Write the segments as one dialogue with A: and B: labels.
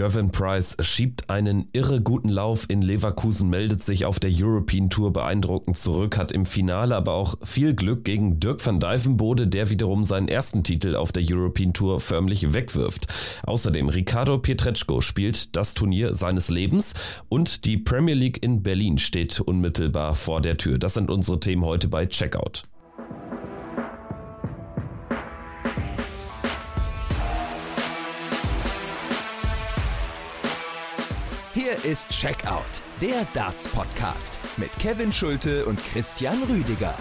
A: Gervin Price schiebt einen irre guten Lauf in Leverkusen, meldet sich auf der European Tour beeindruckend zurück, hat im Finale aber auch viel Glück gegen Dirk van Dijvenbode, der wiederum seinen ersten Titel auf der European Tour förmlich wegwirft. Außerdem Ricardo Pietreczko spielt das Turnier seines Lebens und die Premier League in Berlin steht unmittelbar vor der Tür. Das sind unsere Themen heute bei Checkout.
B: Ist Checkout, der Darts Podcast mit Kevin Schulte und Christian Rüdiger.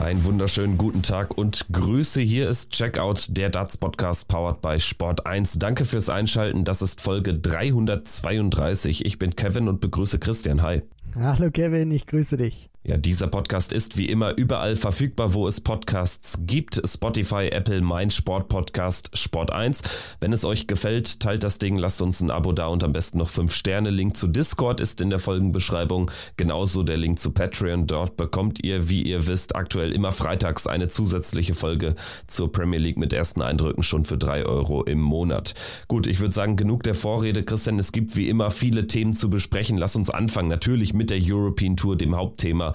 A: Einen wunderschönen guten Tag und Grüße. Hier ist Checkout, der Darts Podcast powered by Sport 1. Danke fürs Einschalten. Das ist Folge 332. Ich bin Kevin und begrüße Christian. Hi.
C: Hallo Kevin, ich grüße dich.
A: Ja, dieser Podcast ist wie immer überall verfügbar, wo es Podcasts gibt. Spotify, Apple, mein Sport Podcast, Sport 1. Wenn es euch gefällt, teilt das Ding, lasst uns ein Abo da und am besten noch 5 Sterne. Link zu Discord ist in der Folgenbeschreibung. Genauso der Link zu Patreon. Dort bekommt ihr, wie ihr wisst, aktuell immer freitags eine zusätzliche Folge zur Premier League mit ersten Eindrücken schon für 3 Euro im Monat. Gut, ich würde sagen, genug der Vorrede. Christian, es gibt wie immer viele Themen zu besprechen. Lass uns anfangen. Natürlich mit der European Tour, dem Hauptthema.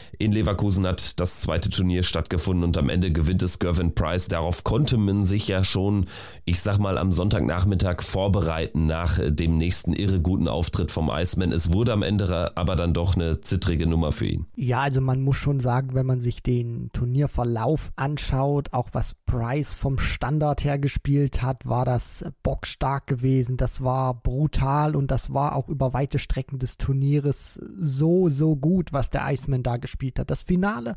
A: In Leverkusen hat das zweite Turnier stattgefunden und am Ende gewinnt es Gervin Price. Darauf konnte man sich ja schon, ich sag mal, am Sonntagnachmittag vorbereiten nach dem nächsten irre guten Auftritt vom Iceman. Es wurde am Ende aber dann doch eine zittrige Nummer für ihn.
C: Ja, also man muss schon sagen, wenn man sich den Turnierverlauf anschaut, auch was Price vom Standard her gespielt hat, war das bockstark gewesen. Das war brutal und das war auch über weite Strecken des Turnieres so, so gut, was der Iceman da gespielt gespielt hat. Das Finale,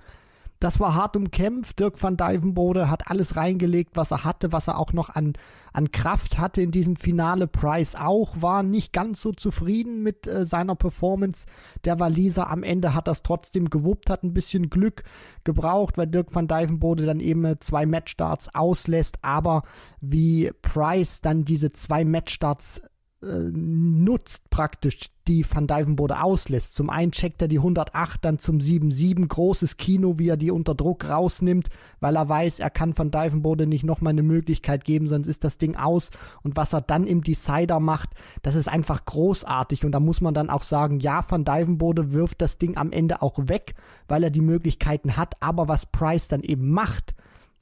C: das war hart umkämpft. Dirk van Dijvenbode hat alles reingelegt, was er hatte, was er auch noch an, an Kraft hatte in diesem Finale. Price auch, war nicht ganz so zufrieden mit äh, seiner Performance. Der Waliser am Ende hat das trotzdem gewuppt, hat ein bisschen Glück gebraucht, weil Dirk van Dijvenbode dann eben äh, zwei Matchstarts auslässt. Aber wie Price dann diese zwei Matchstarts nutzt praktisch, die Van Dijvenbode auslässt. Zum einen checkt er die 108, dann zum 7-7, großes Kino, wie er die unter Druck rausnimmt, weil er weiß, er kann Van Dijvenbode nicht nochmal eine Möglichkeit geben, sonst ist das Ding aus. Und was er dann im Decider macht, das ist einfach großartig. Und da muss man dann auch sagen, ja, Van Dijvenbode wirft das Ding am Ende auch weg, weil er die Möglichkeiten hat. Aber was Price dann eben macht,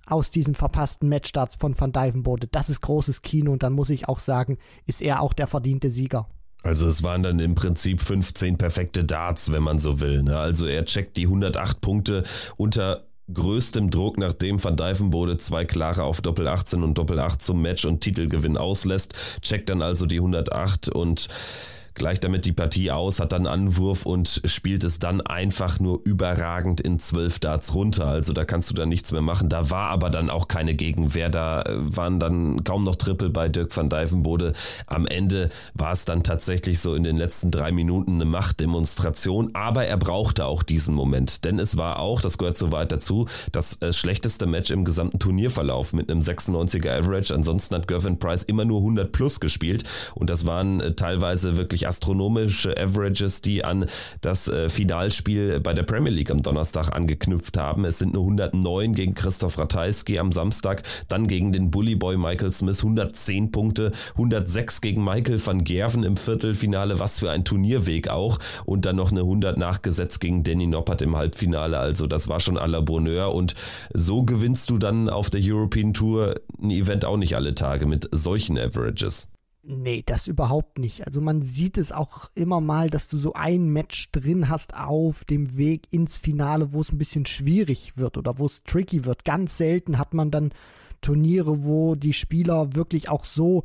C: aus diesen verpassten Matchstarts von Van Dijvenbode. Das ist großes Kino und dann muss ich auch sagen, ist er auch der verdiente Sieger.
A: Also es waren dann im Prinzip 15 perfekte Darts, wenn man so will. Ne? Also er checkt die 108 Punkte unter größtem Druck, nachdem Van Dijvenbode zwei klare auf Doppel 18 und Doppel 8 zum Match und Titelgewinn auslässt, checkt dann also die 108 und gleicht damit die Partie aus, hat dann Anwurf und spielt es dann einfach nur überragend in zwölf Darts runter. Also da kannst du dann nichts mehr machen. Da war aber dann auch keine Gegenwehr. Da äh, waren dann kaum noch Triple bei Dirk van Dijvenbode. Am Ende war es dann tatsächlich so in den letzten drei Minuten eine Machtdemonstration. Aber er brauchte auch diesen Moment. Denn es war auch, das gehört so weit dazu, das äh, schlechteste Match im gesamten Turnierverlauf mit einem 96er Average. Ansonsten hat Gervin Price immer nur 100 plus gespielt. Und das waren äh, teilweise wirklich wirklich astronomische Averages, die an das äh, Finalspiel bei der Premier League am Donnerstag angeknüpft haben. Es sind nur 109 gegen Christoph Ratajski am Samstag, dann gegen den Bullyboy Michael Smith 110 Punkte, 106 gegen Michael van Gerven im Viertelfinale, was für ein Turnierweg auch und dann noch eine 100 nachgesetzt gegen Danny Noppert im Halbfinale. Also das war schon à la Bonheur und so gewinnst du dann auf der European Tour ein Event auch nicht alle Tage mit solchen Averages.
C: Nee, das überhaupt nicht. Also man sieht es auch immer mal, dass du so ein Match drin hast auf dem Weg ins Finale, wo es ein bisschen schwierig wird oder wo es tricky wird. Ganz selten hat man dann Turniere, wo die Spieler wirklich auch so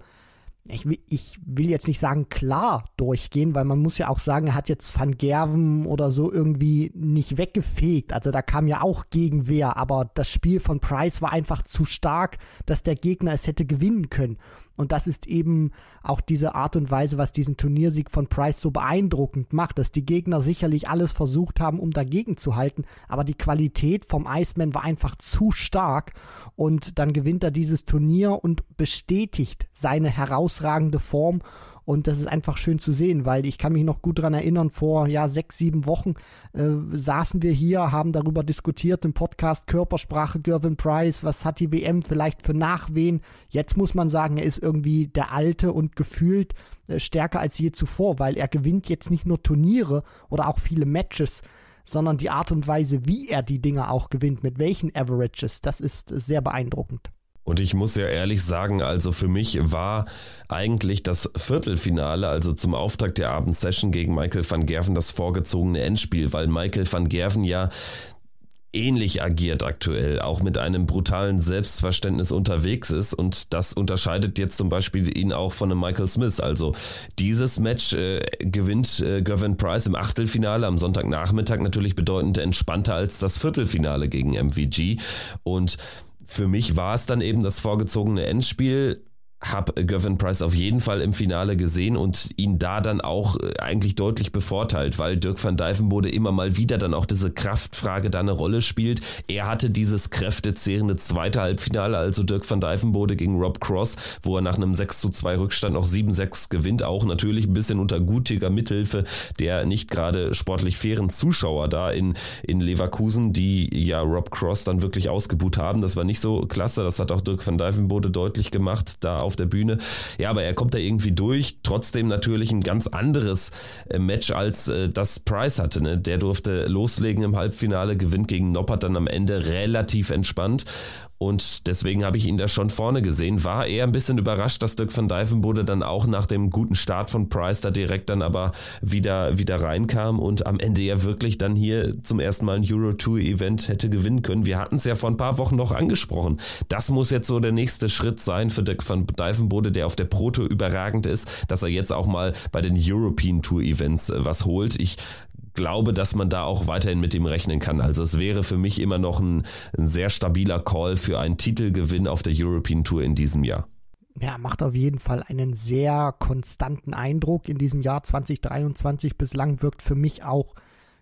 C: ich will, ich will jetzt nicht sagen klar durchgehen, weil man muss ja auch sagen, er hat jetzt Van Gerven oder so irgendwie nicht weggefegt. Also da kam ja auch Gegenwehr, aber das Spiel von Price war einfach zu stark, dass der Gegner es hätte gewinnen können. Und das ist eben auch diese Art und Weise, was diesen Turniersieg von Price so beeindruckend macht, dass die Gegner sicherlich alles versucht haben, um dagegen zu halten, aber die Qualität vom Iceman war einfach zu stark. Und dann gewinnt er dieses Turnier und bestätigt seine herausragende Form Und das ist einfach schön zu sehen, weil ich kann mich noch gut daran erinnern, vor ja, sechs, sieben Wochen äh, saßen wir hier, haben darüber diskutiert im Podcast Körpersprache Gervin Price, was hat die WM vielleicht für Nachwehen. Jetzt muss man sagen, er ist irgendwie der Alte und gefühlt äh, stärker als je zuvor, weil er gewinnt jetzt nicht nur Turniere oder auch viele Matches, sondern die Art und Weise, wie er die Dinge auch gewinnt, mit welchen Averages, das ist äh, sehr beeindruckend.
A: Und ich muss ja ehrlich sagen, also für mich war eigentlich das Viertelfinale, also zum Auftakt der Abendsession gegen Michael van Gerven, das vorgezogene Endspiel, weil Michael van Gerven ja ähnlich agiert aktuell, auch mit einem brutalen Selbstverständnis unterwegs ist und das unterscheidet jetzt zum Beispiel ihn auch von einem Michael Smith. Also dieses Match äh, gewinnt äh, Gervin Price im Achtelfinale am Sonntagnachmittag natürlich bedeutend entspannter als das Viertelfinale gegen MVG und für mich war es dann eben das vorgezogene Endspiel habe Gavin Price auf jeden Fall im Finale gesehen und ihn da dann auch äh, eigentlich deutlich bevorteilt, weil Dirk van Dijvenbode immer mal wieder dann auch diese Kraftfrage da eine Rolle spielt. Er hatte dieses kräftezehrende zweite Halbfinale, also Dirk van Dijvenbode gegen Rob Cross, wo er nach einem 6 zu 2 Rückstand noch 7-6 gewinnt, auch natürlich ein bisschen unter gutiger Mithilfe der nicht gerade sportlich fairen Zuschauer da in, in Leverkusen, die ja Rob Cross dann wirklich ausgebuht haben. Das war nicht so klasse, das hat auch Dirk van Dijvenbode deutlich gemacht, da auf der Bühne. Ja, aber er kommt da irgendwie durch. Trotzdem natürlich ein ganz anderes äh, Match als äh, das Price hatte. Ne? Der durfte loslegen im Halbfinale, gewinnt gegen Noppert dann am Ende relativ entspannt. Und deswegen habe ich ihn da schon vorne gesehen. War eher ein bisschen überrascht, dass Dirk van Dijvenbode dann auch nach dem guten Start von Price da direkt dann aber wieder, wieder reinkam und am Ende ja wirklich dann hier zum ersten Mal ein Euro Tour Event hätte gewinnen können. Wir hatten es ja vor ein paar Wochen noch angesprochen. Das muss jetzt so der nächste Schritt sein für Dirk van Dijvenbode, der auf der Proto überragend ist, dass er jetzt auch mal bei den European Tour Events äh, was holt. Ich glaube, dass man da auch weiterhin mit ihm rechnen kann. Also es wäre für mich immer noch ein, ein sehr stabiler Call für einen Titelgewinn auf der European Tour in diesem Jahr.
C: Ja, macht auf jeden Fall einen sehr konstanten Eindruck in diesem Jahr 2023. Bislang wirkt für mich auch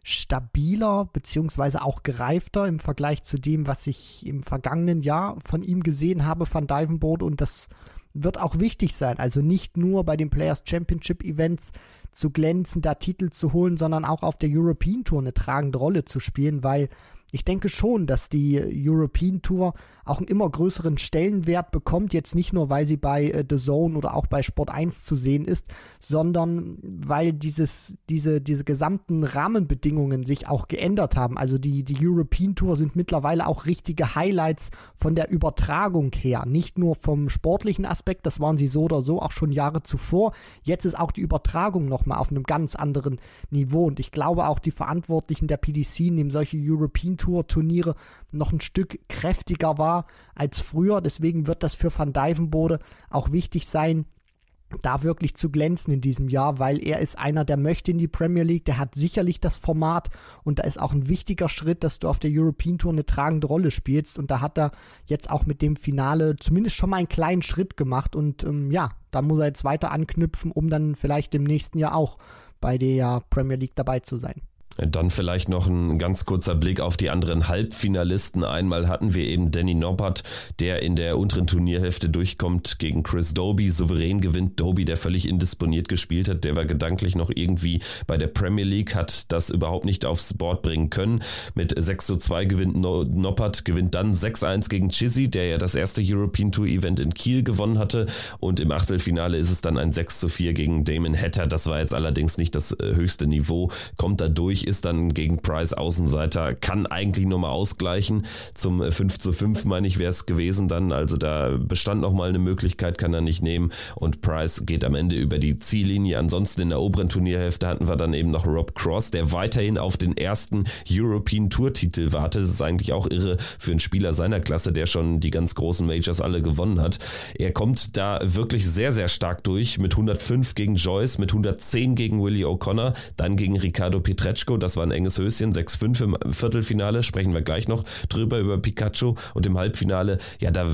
C: stabiler beziehungsweise auch gereifter im Vergleich zu dem, was ich im vergangenen Jahr von ihm gesehen habe, von Divenboard. Und das wird auch wichtig sein. Also nicht nur bei den Players Championship Events zu glänzen, da Titel zu holen, sondern auch auf der European Tour eine tragende Rolle zu spielen, weil ich denke schon, dass die European Tour auch einen immer größeren Stellenwert bekommt, jetzt nicht nur, weil sie bei äh, The Zone oder auch bei Sport 1 zu sehen ist, sondern weil dieses, diese, diese gesamten Rahmenbedingungen sich auch geändert haben. Also die, die European Tour sind mittlerweile auch richtige Highlights von der Übertragung her, nicht nur vom sportlichen Aspekt, das waren sie so oder so auch schon Jahre zuvor. Jetzt ist auch die Übertragung nochmal auf einem ganz anderen Niveau und ich glaube auch die Verantwortlichen der PDC nehmen solche European Tour Turniere noch ein Stück kräftiger wahr als früher. Deswegen wird das für Van Dijvenbode auch wichtig sein, da wirklich zu glänzen in diesem Jahr, weil er ist einer, der möchte in die Premier League, der hat sicherlich das Format und da ist auch ein wichtiger Schritt, dass du auf der European Tour eine tragende Rolle spielst und da hat er jetzt auch mit dem Finale zumindest schon mal einen kleinen Schritt gemacht und ähm, ja, da muss er jetzt weiter anknüpfen, um dann vielleicht im nächsten Jahr auch bei der Premier League dabei zu sein.
A: Dann vielleicht noch ein ganz kurzer Blick auf die anderen Halbfinalisten. Einmal hatten wir eben Danny Noppert, der in der unteren Turnierhälfte durchkommt gegen Chris Doby. Souverän gewinnt Doby, der völlig indisponiert gespielt hat. Der war gedanklich noch irgendwie bei der Premier League, hat das überhaupt nicht aufs Board bringen können. Mit 6 zu 2 gewinnt Noppert, gewinnt dann 6-1 gegen Chizzy, der ja das erste European Tour Event in Kiel gewonnen hatte. Und im Achtelfinale ist es dann ein 6 zu 4 gegen Damon Hatter. Das war jetzt allerdings nicht das äh, höchste Niveau. Kommt da durch ist dann gegen Price Außenseiter, kann eigentlich nur mal ausgleichen. Zum 5 zu 5, meine ich, wäre es gewesen dann. Also da bestand noch mal eine Möglichkeit, kann er nicht nehmen. Und Price geht am Ende über die Ziellinie. Ansonsten in der oberen Turnierhälfte hatten wir dann eben noch Rob Cross, der weiterhin auf den ersten European Tour Titel wartet. Das ist eigentlich auch irre für einen Spieler seiner Klasse, der schon die ganz großen Majors alle gewonnen hat. Er kommt da wirklich sehr, sehr stark durch mit 105 gegen Joyce, mit 110 gegen Willie O'Connor, dann gegen Ricardo Pietreczko das war ein enges Höschen, 6-5 im Viertelfinale, sprechen wir gleich noch drüber über Pikachu und im Halbfinale, ja, da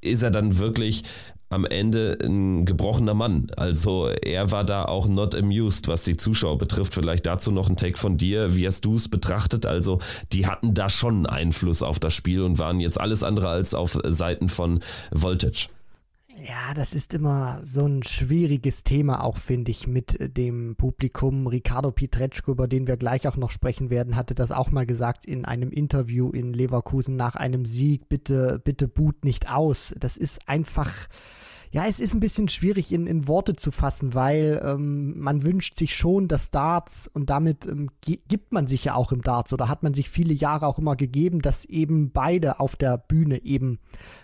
A: ist er dann wirklich am Ende ein gebrochener Mann. Also er war da auch not amused, was die Zuschauer betrifft. Vielleicht dazu noch ein Take von dir. Wie hast du es betrachtet? Also die hatten da schon Einfluss auf das Spiel und waren jetzt alles andere als auf Seiten von Voltage.
C: Ja, das ist immer so ein schwieriges Thema auch, finde ich, mit äh, dem Publikum. Ricardo Pietreczko, über den wir gleich auch noch sprechen werden, hatte das auch mal gesagt in einem Interview in Leverkusen nach einem Sieg. Bitte, bitte boot nicht aus. Das ist einfach ja, es ist ein bisschen schwierig in, in Worte zu fassen, weil ähm, man wünscht sich schon das Darts und damit ähm, gibt man sich ja auch im Darts oder hat man sich viele Jahre auch immer gegeben, dass eben beide auf der Bühne eben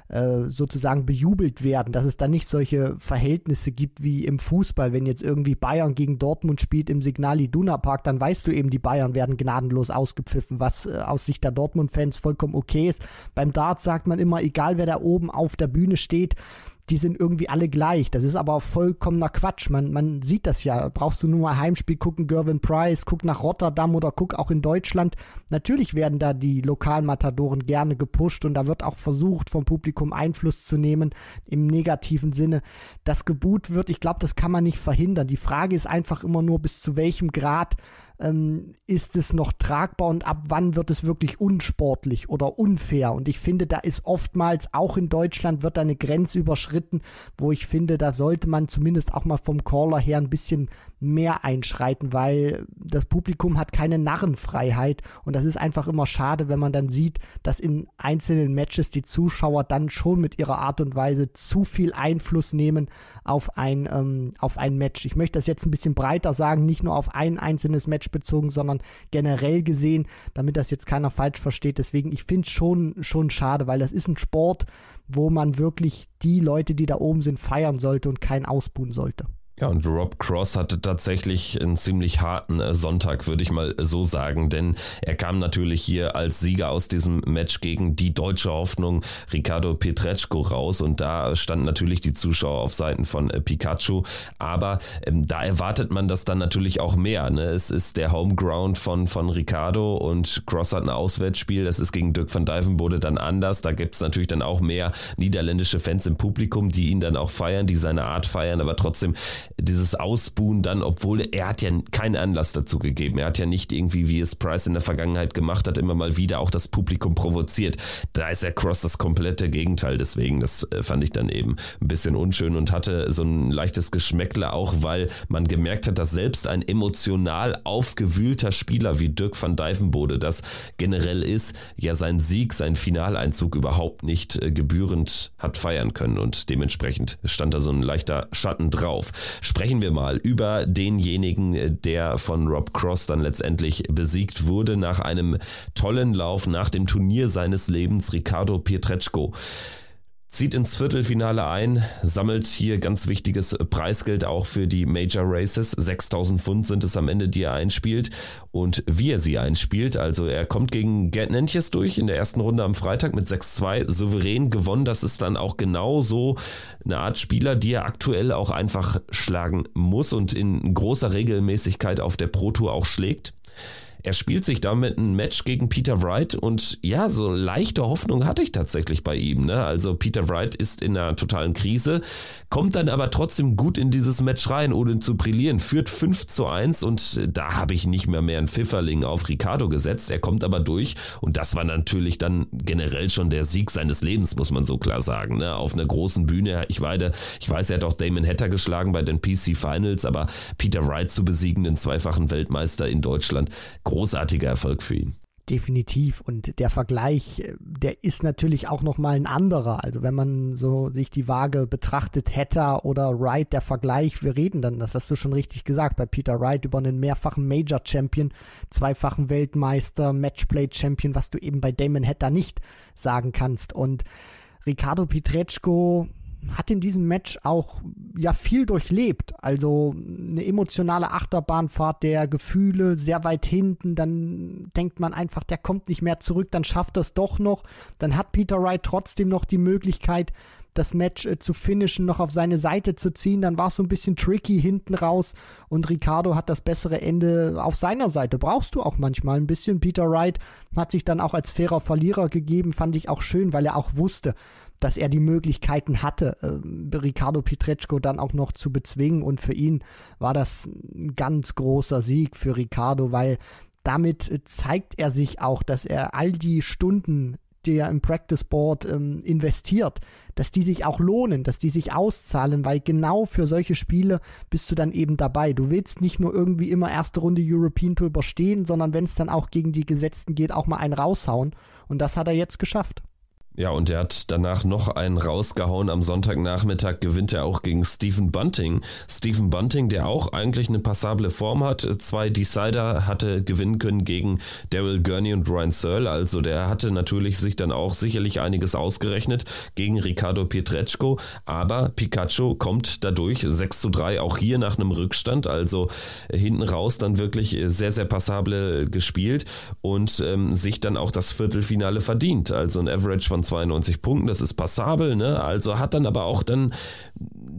C: äh, sozusagen bejubelt werden, dass es da nicht solche Verhältnisse gibt wie im Fußball, wenn jetzt irgendwie Bayern gegen Dortmund spielt im Signal Iduna Park, dann weißt du eben, die Bayern werden gnadenlos ausgepfiffen, was äh, aus Sicht der Dortmund-Fans vollkommen okay ist. Beim Darts sagt man immer, egal wer da oben auf der Bühne steht, die sind irgendwie alle gleich. Das ist aber vollkommener Quatsch. Man, man sieht das ja. Brauchst du nur mal Heimspiel gucken, Gervin Price, guck nach Rotterdam oder guck auch in Deutschland. Natürlich werden da die Lokalmatadoren gerne gepusht und da wird auch versucht, vom Publikum Einfluss zu nehmen im negativen Sinne. Das Gebot wird, ich glaube, das kann man nicht verhindern. Die Frage ist einfach immer nur, bis zu welchem Grad ähm, ist es noch tragbar und ab wann wird es wirklich unsportlich oder unfair? Und ich finde, da ist oftmals auch in Deutschland wird eine Grenze überschritten, wo ich finde, da sollte man zumindest auch mal vom Caller her ein bisschen mehr einschreiten, weil das Publikum hat keine Narrenfreiheit und das ist einfach immer schade, wenn man dann sieht, dass in einzelnen Matches die Zuschauer dann schon mit ihrer Art und Weise zu viel Einfluss nehmen auf ein, ähm, auf ein Match. Ich möchte das jetzt ein bisschen breiter sagen, nicht nur auf ein einzelnes Match bezogen, sondern generell gesehen, damit das jetzt keiner falsch versteht. Deswegen, ich finde es schon, schon schade, weil das ist ein Sport, wo man wirklich die Leute, die da oben sind, feiern sollte und keinen ausbuhen sollte.
A: Ja, und Rob Cross hatte tatsächlich einen ziemlich harten äh, Sonntag, würde ich mal so sagen, denn er kam natürlich hier als Sieger aus diesem Match gegen die deutsche Hoffnung Ricardo Pietreczko raus. Und da standen natürlich die Zuschauer auf Seiten von äh, Pikachu, aber ähm, da erwartet man das dann natürlich auch mehr. Ne? Es ist der Homeground von, von Ricardo und Cross hat ein Auswärtsspiel, das ist gegen Dirk van Dijvenbode dann anders, da gibt es natürlich dann auch mehr niederländische Fans im Publikum, die ihn dann auch feiern, die seine Art feiern, aber trotzdem dieses Ausbuhen dann, obwohl er hat ja keinen Anlass dazu gegeben. Er hat ja nicht irgendwie, wie es Price in der Vergangenheit gemacht hat, immer mal wieder auch das Publikum provoziert. Da ist er Cross das komplette Gegenteil. Deswegen, das äh, fand ich dann eben ein bisschen unschön und hatte so ein leichtes Geschmäckle auch, weil man gemerkt hat, dass selbst ein emotional aufgewühlter Spieler wie Dirk van Dijvenbode das generell ist, ja seinen Sieg, seinen Finaleinzug überhaupt nicht äh, gebührend hat feiern können und dementsprechend stand da so ein leichter Schatten drauf sprechen wir mal über denjenigen, der von Rob Cross dann letztendlich besiegt wurde nach einem tollen Lauf nach dem Turnier seines Lebens, Ricardo Pietreczko zieht ins Viertelfinale ein, sammelt hier ganz wichtiges Preisgeld auch für die Major Races. 6000 Pfund sind es am Ende, die er einspielt und wie er sie einspielt. Also er kommt gegen Gerd Nentjes durch in der ersten Runde am Freitag mit 6-2 souverän gewonnen. Das ist dann auch genau so eine Art Spieler, die er aktuell auch einfach schlagen muss und in großer Regelmäßigkeit auf der Pro Tour auch schlägt. Er spielt sich damit ein Match gegen Peter Wright und ja, so leichte Hoffnung hatte ich tatsächlich bei ihm. Ne? Also Peter Wright ist in einer totalen Krise, kommt dann aber trotzdem gut in dieses Match rein, ohne zu brillieren, führt 5 zu 1 und da habe ich nicht mehr mehr einen Pfifferling auf Ricardo gesetzt. Er kommt aber durch und das war natürlich dann generell schon der Sieg seines Lebens, muss man so klar sagen. Ne? Auf einer großen Bühne. Ich, weide, ich weiß, er hat auch Damon Hatter geschlagen bei den PC Finals, aber Peter Wright zu besiegen, den zweifachen Weltmeister in Deutschland, großartiger Erfolg für ihn.
C: Definitiv. Und der Vergleich, äh, der ist natürlich auch nochmal ein anderer. Also wenn man so sich die Waage betrachtet, Hatter oder Wright, der Vergleich, wir reden dann, das hast du schon richtig gesagt, bei Peter Wright über einen mehrfachen Major Champion, zweifachen Weltmeister, Matchplay Champion, was du eben bei Damon Hatter nicht sagen kannst. Und Ricardo Pietreczko, hat in diesem Match auch ja viel durchlebt. Also eine emotionale Achterbahnfahrt der Gefühle sehr weit hinten. Dann denkt man einfach, der kommt nicht mehr zurück, dann schafft es doch noch. Dann hat Peter Wright trotzdem noch die Möglichkeit, das Match äh, zu finishen, noch auf seine Seite zu ziehen. Dann war es so ein bisschen tricky hinten raus und Ricardo hat das bessere Ende auf seiner Seite. Brauchst du auch manchmal ein bisschen. Peter Wright hat sich dann auch als fairer Verlierer gegeben, fand ich auch schön, weil er auch wusste, dass er die Möglichkeiten hatte, äh, Ricardo Pietreczko dann auch noch zu bezwingen. Und für ihn war das ein ganz großer Sieg für Ricardo, weil damit zeigt er sich auch, dass er all die Stunden der im Practice Board ähm, investiert, dass die sich auch lohnen, dass die sich auszahlen, weil genau für solche Spiele bist du dann eben dabei. Du willst nicht nur irgendwie immer erste Runde European Tour überstehen, sondern wenn es dann auch gegen die Gesetzten geht, auch mal einen raushauen. Und das hat er jetzt geschafft.
A: Ja, und er hat danach noch einen rausgehauen. Am Sonntagnachmittag gewinnt er auch gegen Stephen Bunting. Stephen Bunting, der auch eigentlich eine passable Form hat. Zwei Decider hatte gewinnen können gegen Daryl Gurney und Ryan Searle. Also der hatte natürlich sich dann auch sicherlich einiges ausgerechnet gegen Ricardo Pietreczko. Aber Pikachu kommt dadurch 6 zu 3 auch hier nach einem Rückstand. Also hinten raus dann wirklich sehr, sehr passable gespielt und ähm, sich dann auch das Viertelfinale verdient. Also ein Average von 92 Punkten, das ist passabel, ne? Also hat dann aber auch dann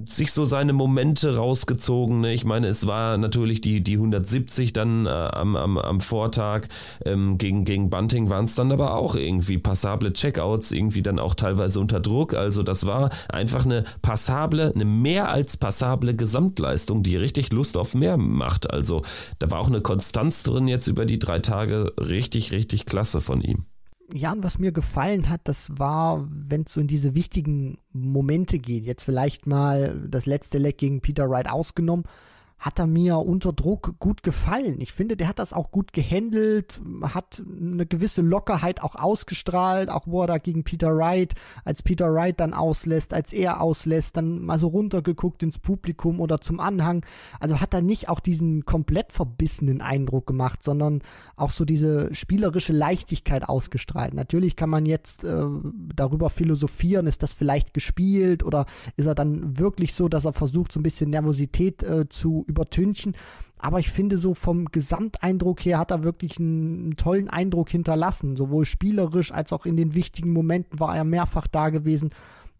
A: sich so seine Momente rausgezogen. Ne? Ich meine, es war natürlich die, die 170 dann äh, am, am, am Vortag ähm, gegen, gegen Bunting waren es dann aber auch irgendwie passable Checkouts, irgendwie dann auch teilweise unter Druck. Also das war einfach eine passable, eine mehr als passable Gesamtleistung, die richtig Lust auf mehr macht. Also da war auch eine Konstanz drin jetzt über die drei Tage richtig, richtig klasse von ihm.
C: Ja, und was mir gefallen hat, das war, wenn es so in diese wichtigen Momente geht, jetzt vielleicht mal das letzte Leck gegen Peter Wright ausgenommen, hat er mir unter Druck gut gefallen. Ich finde, der hat das auch gut gehandelt, hat eine gewisse Lockerheit auch ausgestrahlt, auch wo er da gegen Peter Wright, als Peter Wright dann auslässt, als er auslässt, dann mal so runtergeguckt ins Publikum oder zum Anhang. Also hat er nicht auch diesen komplett verbissenen Eindruck gemacht, sondern auch so diese spielerische Leichtigkeit ausgestrahlt. Natürlich kann man jetzt äh, darüber philosophieren, ist das vielleicht gespielt oder ist er dann wirklich so, dass er versucht, so ein bisschen Nervosität äh, zu übertünchen. Aber ich finde, so vom Gesamteindruck her hat er wirklich einen, einen, tollen Eindruck hinterlassen. Sowohl spielerisch als auch in den wichtigen Momenten war er mehrfach da gewesen.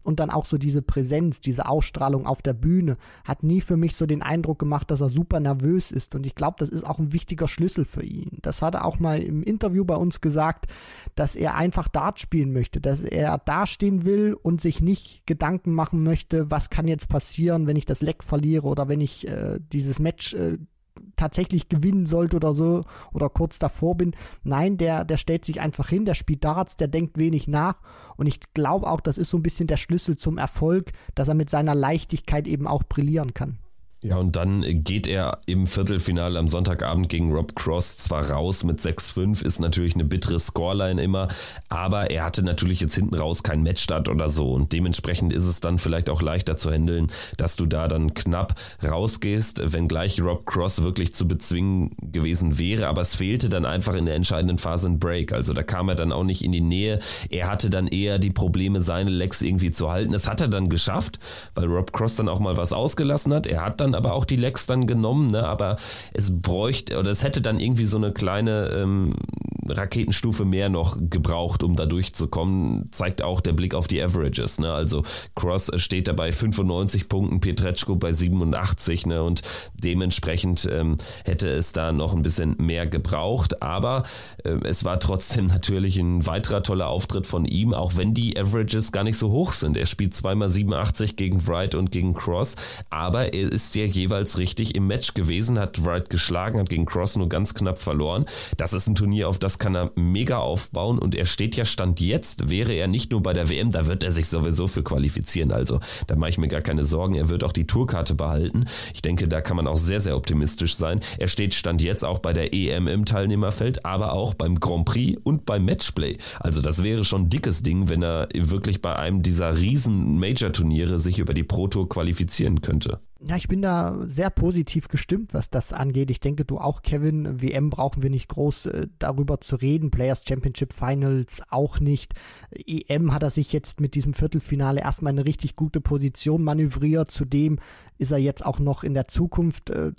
C: Und dann auch so diese Präsenz, diese Ausstrahlung auf der Bühne hat nie für mich so den Eindruck gemacht, dass er super nervös ist. Und ich glaube, das ist auch ein wichtiger Schlüssel für ihn. Das hat er auch mal im Interview bei uns gesagt, dass er einfach Dart spielen möchte, dass er dastehen will und sich nicht Gedanken machen möchte, was kann jetzt passieren, wenn ich das Leck verliere oder wenn ich äh, dieses Match äh, tatsächlich gewinnen sollte oder so oder kurz davor bin. Nein, der, der stellt sich einfach hin, der spielt Darts, der denkt wenig nach und ich glaube auch, das ist so ein bisschen der Schlüssel zum Erfolg, dass er mit seiner Leichtigkeit eben auch brillieren kann.
A: Ja, und dann geht er im Viertelfinale am Sonntagabend gegen Rob Cross zwar raus mit 6-5, ist natürlich eine bittere Scoreline immer, aber er hatte natürlich jetzt hinten raus keinen Matchstart oder so. Und dementsprechend ist es dann vielleicht auch leichter zu handeln, dass du da dann knapp rausgehst, wenngleich Rob Cross wirklich zu bezwingen gewesen wäre, aber es fehlte dann einfach in der entscheidenden Phase ein Break, also da kam er dann auch nicht in die Nähe, er hatte dann eher die Probleme, seine Legs irgendwie zu halten, das hat er dann geschafft, weil Rob Cross dann auch mal was ausgelassen hat, er hat dann aber auch die Lecks dann genommen, ne? aber es bräuchte oder es hätte dann irgendwie so eine kleine ähm, Raketenstufe mehr noch gebraucht, um da durchzukommen, zeigt auch der Blick auf die Averages. Ne? Also Cross steht da bei 95 Punkten, Pietreczko bei 87 ne? und dementsprechend ähm, hätte es da noch ein bisschen mehr gebraucht, aber äh, es war trotzdem natürlich ein weiterer toller Auftritt von ihm, auch wenn die Averages gar nicht so hoch sind. Er spielt zweimal 87 gegen Wright und gegen Cross, aber er ist ja jeweils richtig im Match gewesen, hat Wright geschlagen, hat gegen Cross nur ganz knapp verloren. Das ist ein Turnier, auf das kann er mega aufbauen und er steht ja Stand jetzt, wäre er nicht nur bei der WM, da wird er sich sowieso für qualifizieren. Also da mache ich mir gar keine Sorgen. Er wird auch die Tourkarte behalten. Ich denke, da kann man auch sehr, sehr optimistisch sein. Er steht Stand jetzt auch bei der EM im Teilnehmerfeld, aber auch beim Grand Prix und beim Matchplay. Also das wäre schon ein dickes Ding, wenn er wirklich bei einem dieser riesen Major-Turniere sich über die Pro Tour qualifizieren könnte.
C: Ja, ich bin da sehr positiv gestimmt, was das angeht. Ich denke, du auch, Kevin. WM brauchen wir nicht groß äh, darüber zu reden. Players Championship Finals auch nicht. EM hat er sich jetzt mit diesem Viertelfinale erstmal eine richtig gute Position manövriert. Zudem ist er jetzt auch noch in der Zukunft äh,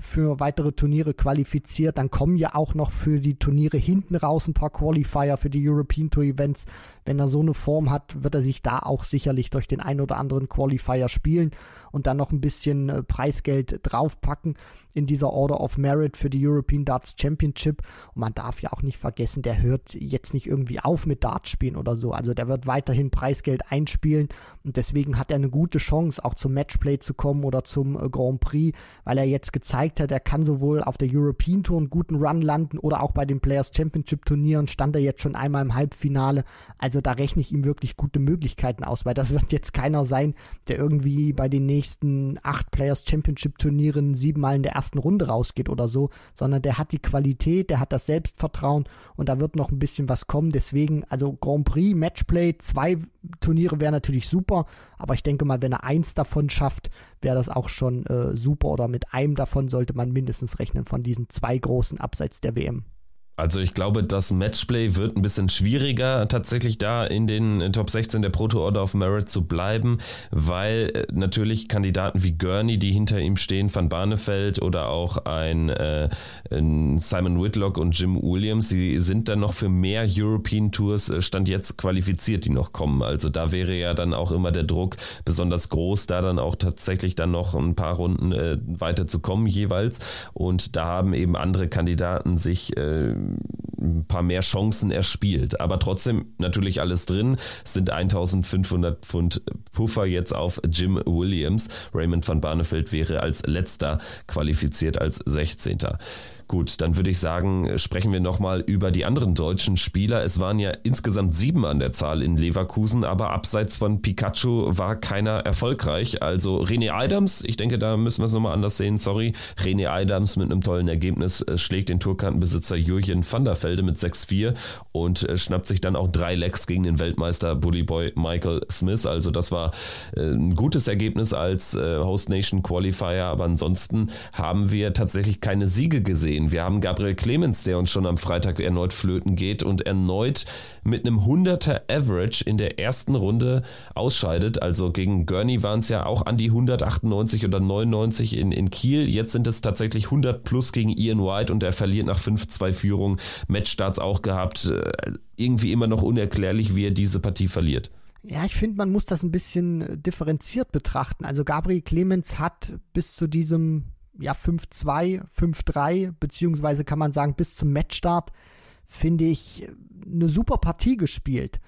C: für weitere Turniere qualifiziert. Dann kommen ja auch noch für die Turniere hinten raus ein paar Qualifier für die European Tour Events. Wenn er so eine Form hat, wird er sich da auch sicherlich durch den ein oder anderen Qualifier spielen und dann noch ein bisschen äh, Preisgeld draufpacken in dieser Order of Merit für die European Darts Championship. Und man darf ja auch nicht vergessen, der hört jetzt nicht irgendwie auf mit Darts spielen oder so. Also der wird weiterhin Preisgeld einspielen und deswegen hat er eine gute Chance, auch zum Matchplay zu kommen kommen oder zum äh, Grand Prix, weil er jetzt gezeigt hat, er kann sowohl auf der European Tour einen guten Run landen oder auch bei den Players Championship Turnieren stand er jetzt schon einmal im Halbfinale. Also da rechne ich ihm wirklich gute Möglichkeiten aus, weil das wird jetzt keiner sein, der irgendwie bei den nächsten acht Players Championship Turnieren siebenmal in der ersten Runde rausgeht oder so, sondern der hat die Qualität, der hat das Selbstvertrauen und da wird noch ein bisschen was kommen. Deswegen, also Grand Prix, Matchplay, zwei Turniere wäre natürlich super, aber ich denke mal, wenn er eins davon schafft, wäre das auch schon äh, super oder mit einem davon sollte man mindestens rechnen von diesen zwei großen abseits der WM.
A: Also ich glaube, das Matchplay wird ein bisschen schwieriger, tatsächlich da in den Top 16 der Proto Order of Merit zu bleiben, weil äh, natürlich Kandidaten wie Gurney, die hinter ihm stehen, Van Barneveld oder auch ein, äh, ein Simon Whitlock und Jim Williams, sie sind dann noch für mehr European Tours äh, Stand jetzt qualifiziert, die noch kommen. Also da wäre ja dann auch immer der Druck besonders groß, da dann auch tatsächlich dann noch ein paar Runden äh, weiter jeweils. Und da haben eben andere Kandidaten sich äh, ein paar mehr Chancen erspielt. Aber trotzdem natürlich alles drin. Es sind 1500 Pfund Puffer jetzt auf Jim Williams. Raymond van Barneveld wäre als letzter qualifiziert als 16. Gut, dann würde ich sagen, sprechen wir nochmal über die anderen deutschen Spieler. Es waren ja insgesamt sieben an der Zahl in Leverkusen, aber abseits von Pikachu war keiner erfolgreich. Also René Adams, ich denke, da müssen wir es nochmal anders sehen, sorry. René Adams mit einem tollen Ergebnis äh, schlägt den Tourkartenbesitzer Jürgen van der Velde mit 6-4 und äh, schnappt sich dann auch drei Lecks gegen den Weltmeister Bullyboy Michael Smith. Also das war äh, ein gutes Ergebnis als Host Nation Qualifier, aber ansonsten haben wir tatsächlich keine Siege gesehen sehen. Wir haben Gabriel Clemens, der uns schon am Freitag erneut flöten geht und erneut mit einem 100er Average in der ersten Runde ausscheidet. Also gegen Gurney waren es ja auch an die 198 oder 99 in, in Kiel. Jetzt sind es tatsächlich 100 plus gegen Ian White und er verliert nach 5-2 Führung. Matchstarts auch gehabt. Äh, irgendwie immer noch unerklärlich, wie er diese Partie verliert.
C: Ja, ich finde, man muss das ein bisschen differenziert betrachten. Also Gabriel Clemens hat bis zu diesem ja, 5-2, 5-3, beziehungsweise kann man sagen, bis zum Matchstart, finde ich, eine super Partie gespielt.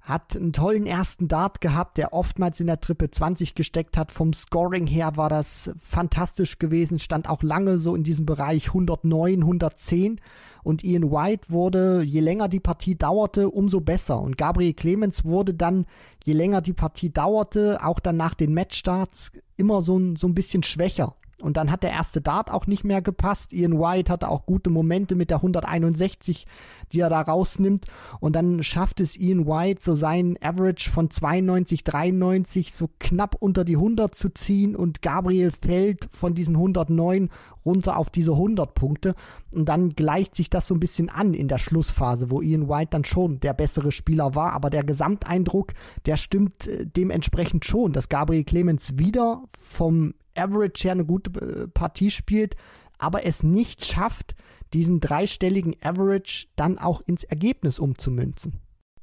C: Hat einen tollen ersten Dart gehabt, der oftmals in der Triple 20 gesteckt hat. Vom Scoring her war das fantastisch gewesen, stand auch lange so in diesem Bereich 109, 110. Und Ian White wurde, je länger die Partie dauerte, umso besser. Und Gabriel Clemens wurde dann, je länger die Partie dauerte, auch dann nach den Matchstarts, immer so, so ein bisschen schwächer. Und dann hat der erste Dart auch nicht mehr gepasst. Ian White hatte auch gute Momente mit der 161, die er da rausnimmt. Und dann schafft es Ian White, so seinen Average von 92, 93 so knapp unter die 100 zu ziehen. Und Gabriel fällt von diesen 109 runter auf diese 100 Punkte. Und dann gleicht sich das so ein bisschen an in der Schlussphase, wo Ian White dann schon der bessere Spieler war. Aber der Gesamteindruck, der stimmt äh, dementsprechend schon, dass Gabriel Clemens wieder vom Average her eine gute äh, Partie spielt, aber es nicht schafft, diesen dreistelligen Average dann auch ins Ergebnis umzumünzen.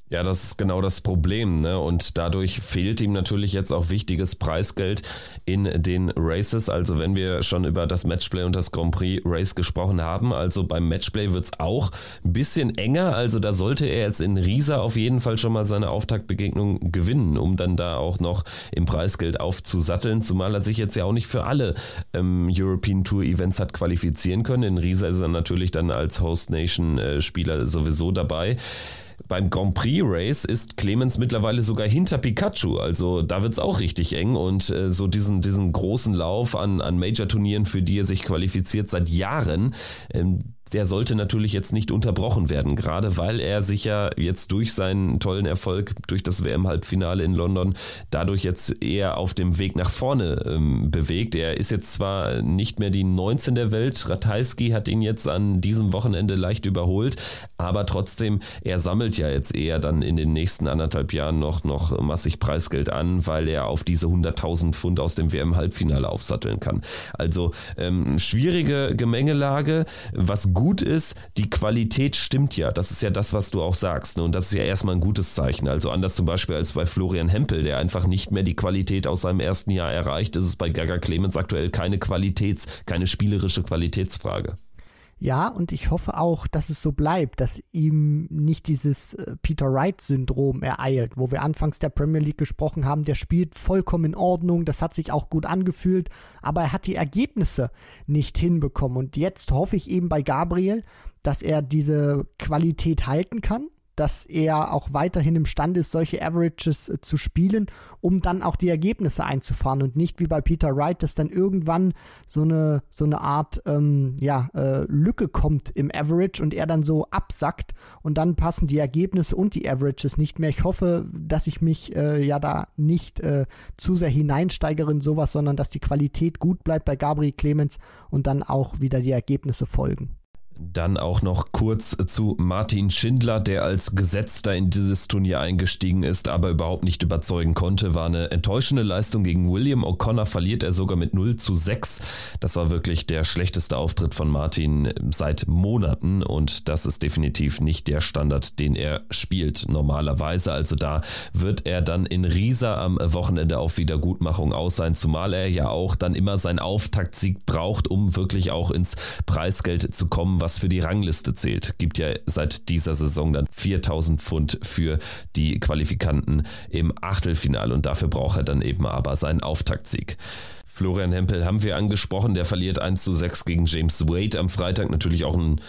A: Ja, das ist genau das Problem. Ne? Und dadurch fehlt ihm natürlich jetzt auch wichtiges Preisgeld in den Races. Also wenn wir schon über das Matchplay und das Grand Prix Race gesprochen haben, also beim Matchplay wird es auch ein bisschen enger. Also da sollte er jetzt in Riesa auf jeden Fall schon mal seine Auftaktbegegnung gewinnen, um dann da auch noch im Preisgeld aufzusatteln. Zumal er sich jetzt ja auch nicht für alle ähm, European Tour Events hat qualifizieren können. In Riesa ist er natürlich dann als Host Nation äh, Spieler sowieso dabei. Beim Grand Prix Race ist Clemens mittlerweile sogar hinter Pikachu. Also da wird es auch richtig eng und äh, so diesen, diesen großen Lauf an, an Major-Turnieren, für die er sich qualifiziert seit Jahren, ähm, der sollte natürlich jetzt nicht unterbrochen werden, gerade weil er sich ja jetzt durch seinen tollen Erfolg, durch das WM-Halbfinale in London, dadurch jetzt eher auf dem Weg nach vorne ähm, bewegt. Er ist jetzt zwar nicht mehr die 19 der Welt, Ratajski hat ihn jetzt an diesem Wochenende leicht überholt, aber trotzdem, er sammelt ja jetzt eher dann in den nächsten anderthalb Jahren noch, noch massig Preisgeld an, weil er auf diese 100.000 Pfund aus dem WM-Halbfinale aufsatteln kann. Also ähm, schwierige Gemengelage, was gut ist, die Qualität stimmt ja. Das ist ja das, was du auch sagst. Ne? Und das ist ja erstmal ein gutes Zeichen. Also anders zum Beispiel als bei Florian Hempel, der einfach nicht mehr die Qualität aus seinem ersten Jahr erreicht, ist es bei Gaga Clemens aktuell keine Qualitäts-, keine spielerische Qualitätsfrage.
C: Ja, und ich hoffe auch, dass es so bleibt, dass ihm nicht dieses äh, Peter Wright-Syndrom ereilt, wo wir anfangs der Premier League gesprochen haben. Der spielt vollkommen in Ordnung, das hat sich auch gut angefühlt, aber er hat die Ergebnisse nicht hinbekommen. Und jetzt hoffe ich eben bei Gabriel, dass er diese Qualität halten kann, dass er auch weiterhin imstande ist, solche Averages äh, zu spielen, um dann auch die Ergebnisse einzufahren und nicht wie bei Peter Wright, dass dann irgendwann so eine, so eine Art ähm, ja, äh, Lücke kommt im Average und er dann so absackt und dann passen die Ergebnisse und die Averages nicht mehr. Ich hoffe, dass ich mich äh, ja da nicht äh, zu sehr hineinsteigere in sowas, sondern dass die Qualität gut bleibt bei Gabriel Clemens und dann auch wieder die Ergebnisse folgen.
A: Dann auch noch kurz zu Martin Schindler, der als Gesetzter in dieses Turnier eingestiegen ist, aber überhaupt nicht überzeugen konnte. War eine enttäuschende Leistung gegen William O'Connor, verliert er sogar mit 0 zu 6. Das war wirklich der schlechteste Auftritt von Martin seit Monaten und das ist definitiv nicht der Standard, den er spielt normalerweise. Also da wird er dann in Riesa am Wochenende auf Wiedergutmachung aus sein, zumal er ja auch dann immer seinen Auftaktsieg braucht, um wirklich auch ins Preisgeld zu kommen, was für die Rangliste zählt. Gibt ja seit dieser Saison dann 4000 Pfund für die Qualifikanten im Achtelfinale und dafür braucht er dann eben aber seinen Auftaktsieg. Florian Hempel haben wir angesprochen, der verliert 1 zu 6 gegen James Wade am Freitag. Natürlich auch ein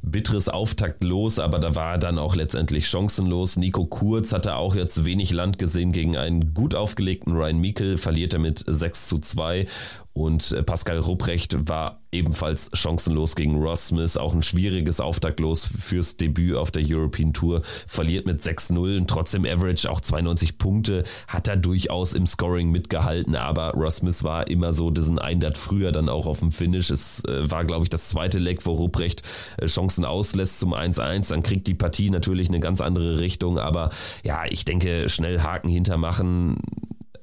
A: bitteres Auftakt los, aber da war er dann auch letztendlich chancenlos. Nico Kurz hatte auch jetzt wenig Land gesehen gegen einen gut aufgelegten Ryan Meikle, verliert er mit 6 zu 2 und äh, Pascal Rupprecht war ebenfalls chancenlos gegen Ross Smith. Auch ein schwieriges Auftaktlos fürs Debüt auf der European Tour. Verliert mit 6-0 und trotzdem Average auch 92 Punkte. Hat er durchaus im Scoring mitgehalten, aber Ross Smith war immer so diesen Eindert früher dann auch auf dem Finish. Es äh, war, glaube ich, das zweite Leck, wo Rupprecht äh, Chancen auslässt zum 1-1. Dann kriegt die Partie natürlich eine ganz andere Richtung. Aber ja, ich denke, schnell Haken hintermachen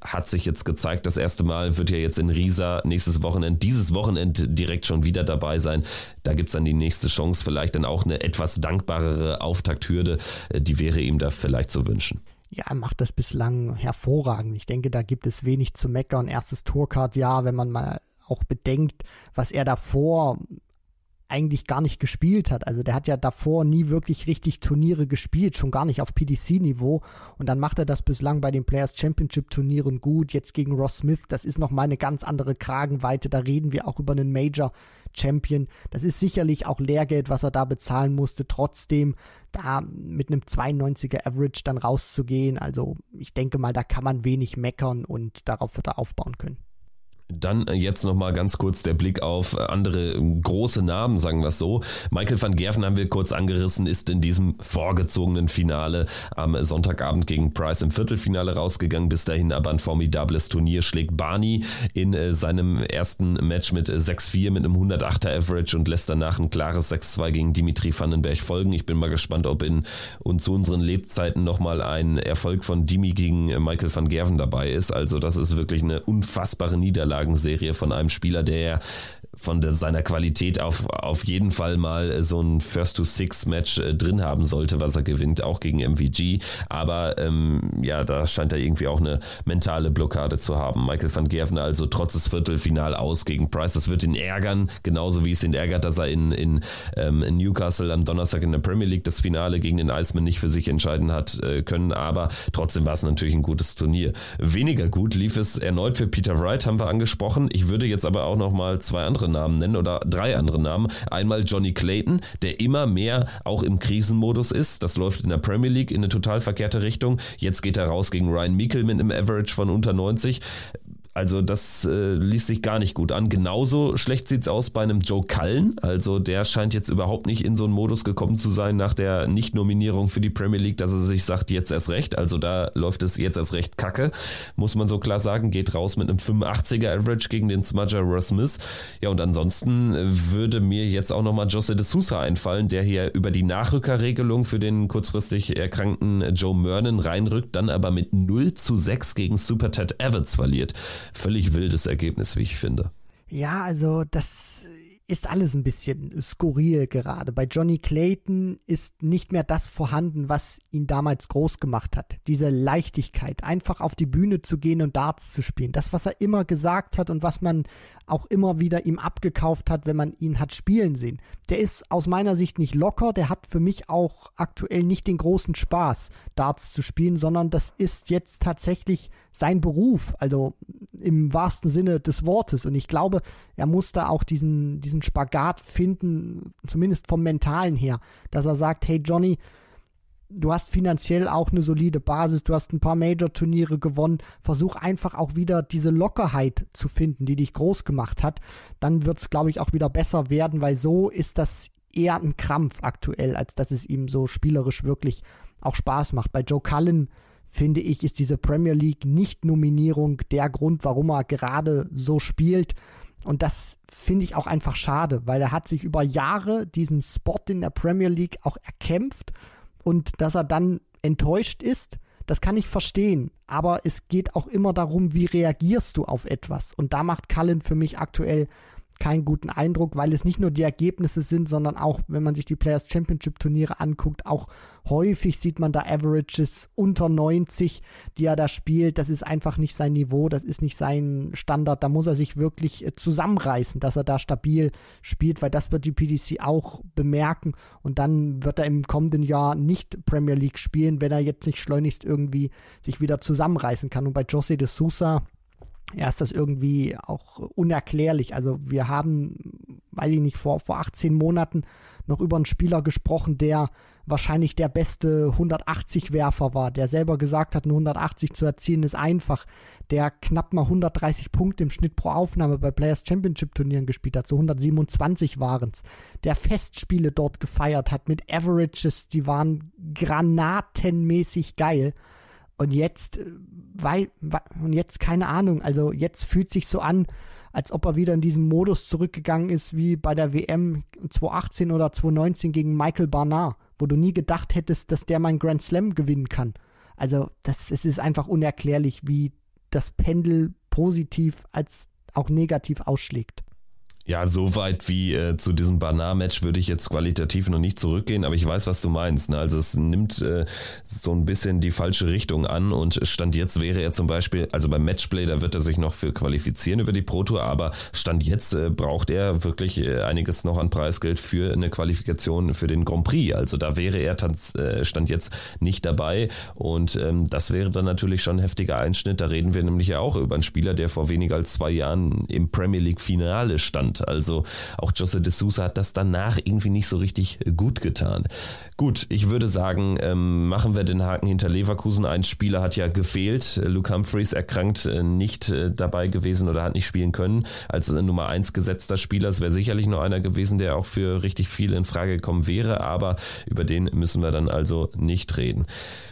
A: hat sich jetzt gezeigt, das erste Mal wird ja jetzt in Riesa nächstes Wochenende, dieses Wochenende direkt schon wieder dabei sein. Da gibt es dann die nächste Chance, vielleicht dann auch eine etwas dankbarere Auftakthürde, äh, die wäre ihm da vielleicht zu wünschen.
C: Ja, er macht das bislang hervorragend. Ich denke, da gibt es wenig zu meckern. Erstes Tourcard, ja, wenn man mal auch bedenkt, was er davor eigentlich gar nicht gespielt hat. Also der hat ja davor nie wirklich richtig Turniere gespielt, schon gar nicht auf PDC-Niveau. Und dann macht er das bislang bei den Players Championship-Turnieren gut. Jetzt gegen Ross Smith, das ist nochmal eine ganz andere Kragenweite. Da reden wir auch über einen Major Champion. Das ist sicherlich auch Lehrgeld, was er da bezahlen musste. Trotzdem da mit einem 92er Average dann rauszugehen. Also ich denke mal, da kann man wenig meckern und darauf wird er aufbauen können.
A: Dann äh, jetzt nochmal ganz kurz der Blick auf äh, andere ähm, große Namen, sagen wir es so. Michael van Gerven haben wir kurz angerissen, ist in diesem vorgezogenen Finale am Sonntagabend gegen Price im Viertelfinale rausgegangen. Bis dahin aber ein formidables Turnier schlägt Barney in äh, seinem ersten Match mit 6-4 mit einem 108er Average und lässt danach ein klares 6-2 gegen Dimitri Vandenberg folgen. Ich bin mal gespannt, ob in und zu unseren Lebzeiten nochmal ein Erfolg von Dimi gegen Michael van Gerven dabei ist. Also das ist wirklich eine unfassbare Niederlage Niederlagenserie von einem Spieler, der von der, seiner Qualität auf, auf jeden Fall mal so ein First-to-Six-Match äh, drin haben sollte, was er gewinnt, auch gegen MVG. Aber ähm, ja, da scheint er irgendwie auch eine mentale Blockade zu haben. Michael van Gerven also trotz des Viertelfinal aus gegen Price. Das wird ihn ärgern, genauso wie es ihn ärgert, dass er in, in, ähm, in Newcastle am Donnerstag in der Premier League das Finale gegen den Iceman nicht für sich entscheiden hat äh, können. Aber trotzdem war es natürlich ein gutes Turnier. Weniger gut lief es erneut für Peter Wright, haben wir angesprochen. Ich würde jetzt aber auch noch mal zwei andere Namen nennen oder drei andere Namen. Einmal Johnny Clayton, der immer mehr auch im Krisenmodus ist. Das läuft in der Premier League in eine total verkehrte Richtung. Jetzt geht er raus gegen Ryan Meikle mit einem Average von unter 90. Also das äh, ließ sich gar nicht gut an. Genauso schlecht sieht es aus bei einem Joe Cullen. Also der scheint jetzt überhaupt nicht in so einen Modus gekommen zu sein nach der Nicht-Nominierung für die Premier League, dass er sich sagt, jetzt erst recht. Also da läuft es jetzt erst recht kacke, muss man so klar sagen. Geht raus mit einem 85er Average gegen den Smudger Ross Smith. Ja und ansonsten würde mir jetzt auch nochmal Jose de Sousa einfallen, der hier über die Nachrückerregelung für den kurzfristig erkrankten Joe Mernon reinrückt, dann aber mit 0 zu 6 gegen Super Ted Evans verliert völlig wildes Ergebnis, wie ich finde.
C: Ja, also das ist alles ein bisschen skurril gerade. Bei Johnny Clayton ist nicht mehr das vorhanden, was ihn damals groß gemacht hat. Diese Leichtigkeit, einfach auf die Bühne zu gehen und Darts zu spielen. Das, was er immer gesagt hat und was man auch immer wieder ihm abgekauft hat, wenn man ihn hat spielen sehen. Der ist aus meiner Sicht nicht locker, der hat für mich auch aktuell nicht den großen Spaß, Darts zu spielen, sondern das ist jetzt tatsächlich sein Beruf, also im wahrsten Sinne des Wortes. Und ich glaube, er muss da auch diesen, diesen Spagat finden, zumindest vom Mentalen her, dass er sagt, hey Johnny, du hast finanziell auch eine solide Basis, du hast ein paar Major-Turniere gewonnen, versuch einfach auch wieder diese Lockerheit zu finden, die dich groß gemacht hat. Dann wird es, glaube ich, auch wieder besser werden, weil so ist das eher ein Krampf aktuell, als dass es ihm so spielerisch wirklich auch Spaß macht. Bei Joe Cullen finde ich, ist diese Premier League Nicht-Nominierung der Grund, warum er gerade so spielt. Und das finde ich auch einfach schade, weil er hat sich über Jahre diesen Spot in der Premier League auch erkämpft und dass er dann enttäuscht ist, das kann ich verstehen. Aber es geht auch immer darum, wie reagierst du auf etwas. Und da macht Cullen für mich aktuell keinen guten Eindruck, weil es nicht nur die Ergebnisse sind, sondern auch, wenn man sich die Players Championship Turniere anguckt, auch häufig sieht man da Averages unter 90, die er da spielt. Das ist einfach nicht sein Niveau, das ist nicht sein Standard. Da muss er sich wirklich äh, zusammenreißen, dass er da stabil spielt, weil das wird die PDC auch bemerken und dann wird er im kommenden Jahr nicht Premier League spielen, wenn er jetzt nicht schleunigst irgendwie sich wieder zusammenreißen kann. Und bei Jose de Sousa, ja, ist das irgendwie auch unerklärlich. Also wir haben, weiß ich nicht, vor, vor 18 Monaten noch über einen Spieler gesprochen, der wahrscheinlich der beste 180-Werfer war, der selber gesagt hat, eine 180 zu erzielen ist einfach, der knapp mal 130 Punkte im Schnitt pro Aufnahme bei Players Championship Turnieren gespielt hat, so 127 waren es, der Festspiele dort gefeiert hat mit Averages, die waren granatenmäßig geil und jetzt, äh, weil, und jetzt keine Ahnung, also jetzt fühlt sich so an, als ob er wieder in diesen Modus zurückgegangen ist wie bei der WM 2018 oder 2019 gegen Michael Barnard, wo du nie gedacht hättest, dass der mein Grand Slam gewinnen kann. Also das, es ist einfach unerklärlich, wie das Pendel positiv als auch negativ ausschlägt.
A: Ja, so weit wie äh, zu diesem Banar-Match würde ich jetzt qualitativ noch nicht zurückgehen, aber ich weiß, was du meinst. Ne? Also es nimmt äh, so ein bisschen die falsche Richtung an und Stand jetzt wäre er zum Beispiel, also beim Matchplay, da wird er sich noch für qualifizieren über die Pro Tour, aber Stand jetzt äh, braucht er wirklich äh, einiges noch an Preisgeld für eine Qualifikation für den Grand Prix. Also da wäre er äh, Stand jetzt nicht dabei und ähm, das wäre dann natürlich schon ein heftiger Einschnitt. Da reden wir nämlich ja auch über einen Spieler, der vor weniger als zwei Jahren im Premier League Finale Also auch Jose de Sousa hat das danach irgendwie nicht so richtig gut getan. Gut, ich würde sagen, ähm, machen wir den Haken hinter Leverkusen. Ein Spieler hat ja gefehlt. Luke Humphreys erkrankt, äh, nicht äh, dabei gewesen oder hat nicht spielen können. Als Nummer 1 gesetzter Spieler. Es wäre sicherlich noch einer gewesen, der auch für richtig viel in Frage gekommen wäre, aber über den müssen wir dann also nicht reden.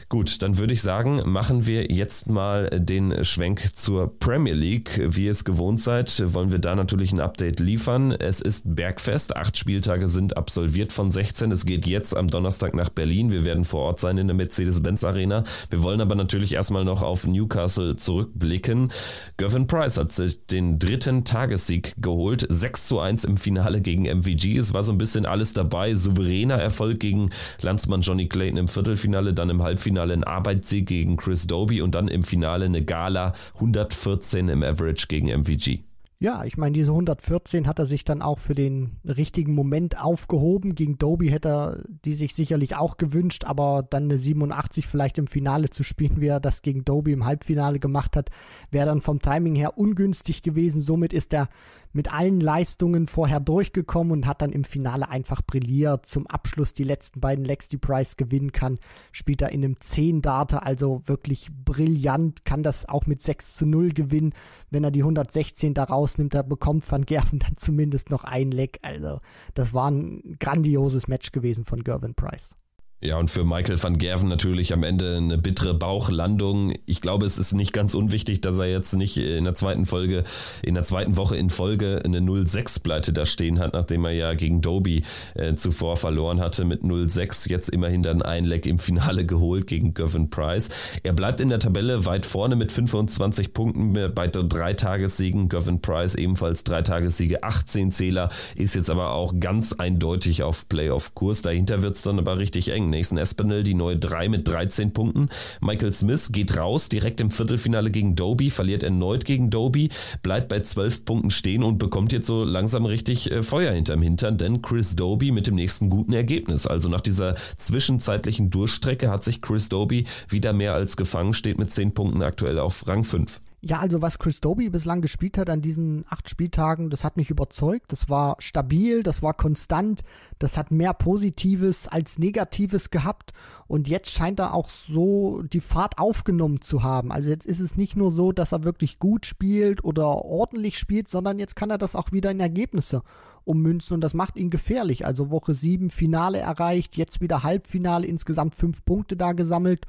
A: Gut, dann würde ich sagen, machen wir jetzt mal den Schwenk zur Premier League. Wie ihr es gewohnt seid, wollen wir da natürlich ein Update liefern. Es ist Bergfest. Acht Spieltage sind absolviert von 16. Es geht jetzt am Donnerstag nach Berlin. Wir werden vor Ort sein in der Mercedes-Benz Arena. Wir wollen aber natürlich erstmal noch auf Newcastle zurückblicken. Gavin Price hat sich den dritten Tagessieg geholt. 6 zu 1 im Finale gegen MVG. Es war so ein bisschen alles dabei. Souveräner Erfolg gegen Landsmann Johnny Clayton im Viertelfinale, dann im Halbfinale Halbfinale ein Arbeitssieg gegen Chris Doby und dann im Finale eine Gala 114 im Average gegen MVG.
C: Ja, ich meine, diese 114 hat er sich dann auch für den richtigen Moment aufgehoben. Gegen Doby hätte er die sich sicherlich auch gewünscht, aber dann eine 87 vielleicht im Finale zu spielen, wie er das gegen Doby im Halbfinale gemacht hat, wäre dann vom Timing her ungünstig gewesen. Somit ist er mit allen Leistungen vorher durchgekommen und hat dann im Finale einfach brilliert. Zum Abschluss die letzten beiden Legs, die Price gewinnen kann, spielt er in einem 10-Data, also wirklich brillant, kann das auch mit 6 zu 0 gewinnen. Wenn er die 116 da rausnimmt, da bekommt Van Gerven dann zumindest noch ein Leg. Also das war ein grandioses Match gewesen von Gervin Price.
A: Ja, und für Michael van Gerven natürlich am Ende eine bittere Bauchlandung. Ich glaube, es ist nicht ganz unwichtig, dass er jetzt nicht in der zweiten Folge, in der zweiten Woche in Folge eine 0-6-Pleite da stehen hat, nachdem er ja gegen Doby äh, zuvor verloren hatte mit 0-6, jetzt immerhin dann ein Leck im Finale geholt gegen Gavin Price. Er bleibt in der Tabelle weit vorne mit 25 Punkten bei drei Tagessiegen. Gavin Price ebenfalls drei Tagessiege, 18 Zähler, ist jetzt aber auch ganz eindeutig auf Playoff-Kurs. Dahinter wird es dann aber richtig eng. Nathan Espinel die neue 3 mit 13 Punkten. Michael Smith geht raus, direkt im Viertelfinale gegen Doby, verliert erneut gegen Doby, bleibt bei 12 Punkten stehen und bekommt jetzt so langsam richtig äh, Feuer hinterm Hintern, denn Chris Doby mit dem nächsten guten Ergebnis. Also nach dieser zwischenzeitlichen Durchstrecke hat sich Chris Doby wieder mehr als gefangen, steht mit 10 Punkten aktuell auf Rang 5.
C: Ja, also was Chris Doby bislang gespielt hat an diesen acht Spieltagen, das hat mich überzeugt. Das war stabil, das war konstant, das hat mehr Positives als Negatives gehabt. Und jetzt scheint er auch so die Fahrt aufgenommen zu haben. Also jetzt ist es nicht nur so, dass er wirklich gut spielt oder ordentlich spielt, sondern jetzt kann er das auch wieder in Ergebnisse ummünzen und das macht ihn gefährlich. Also Woche 7 Finale erreicht, jetzt wieder Halbfinale, insgesamt fünf Punkte da gesammelt.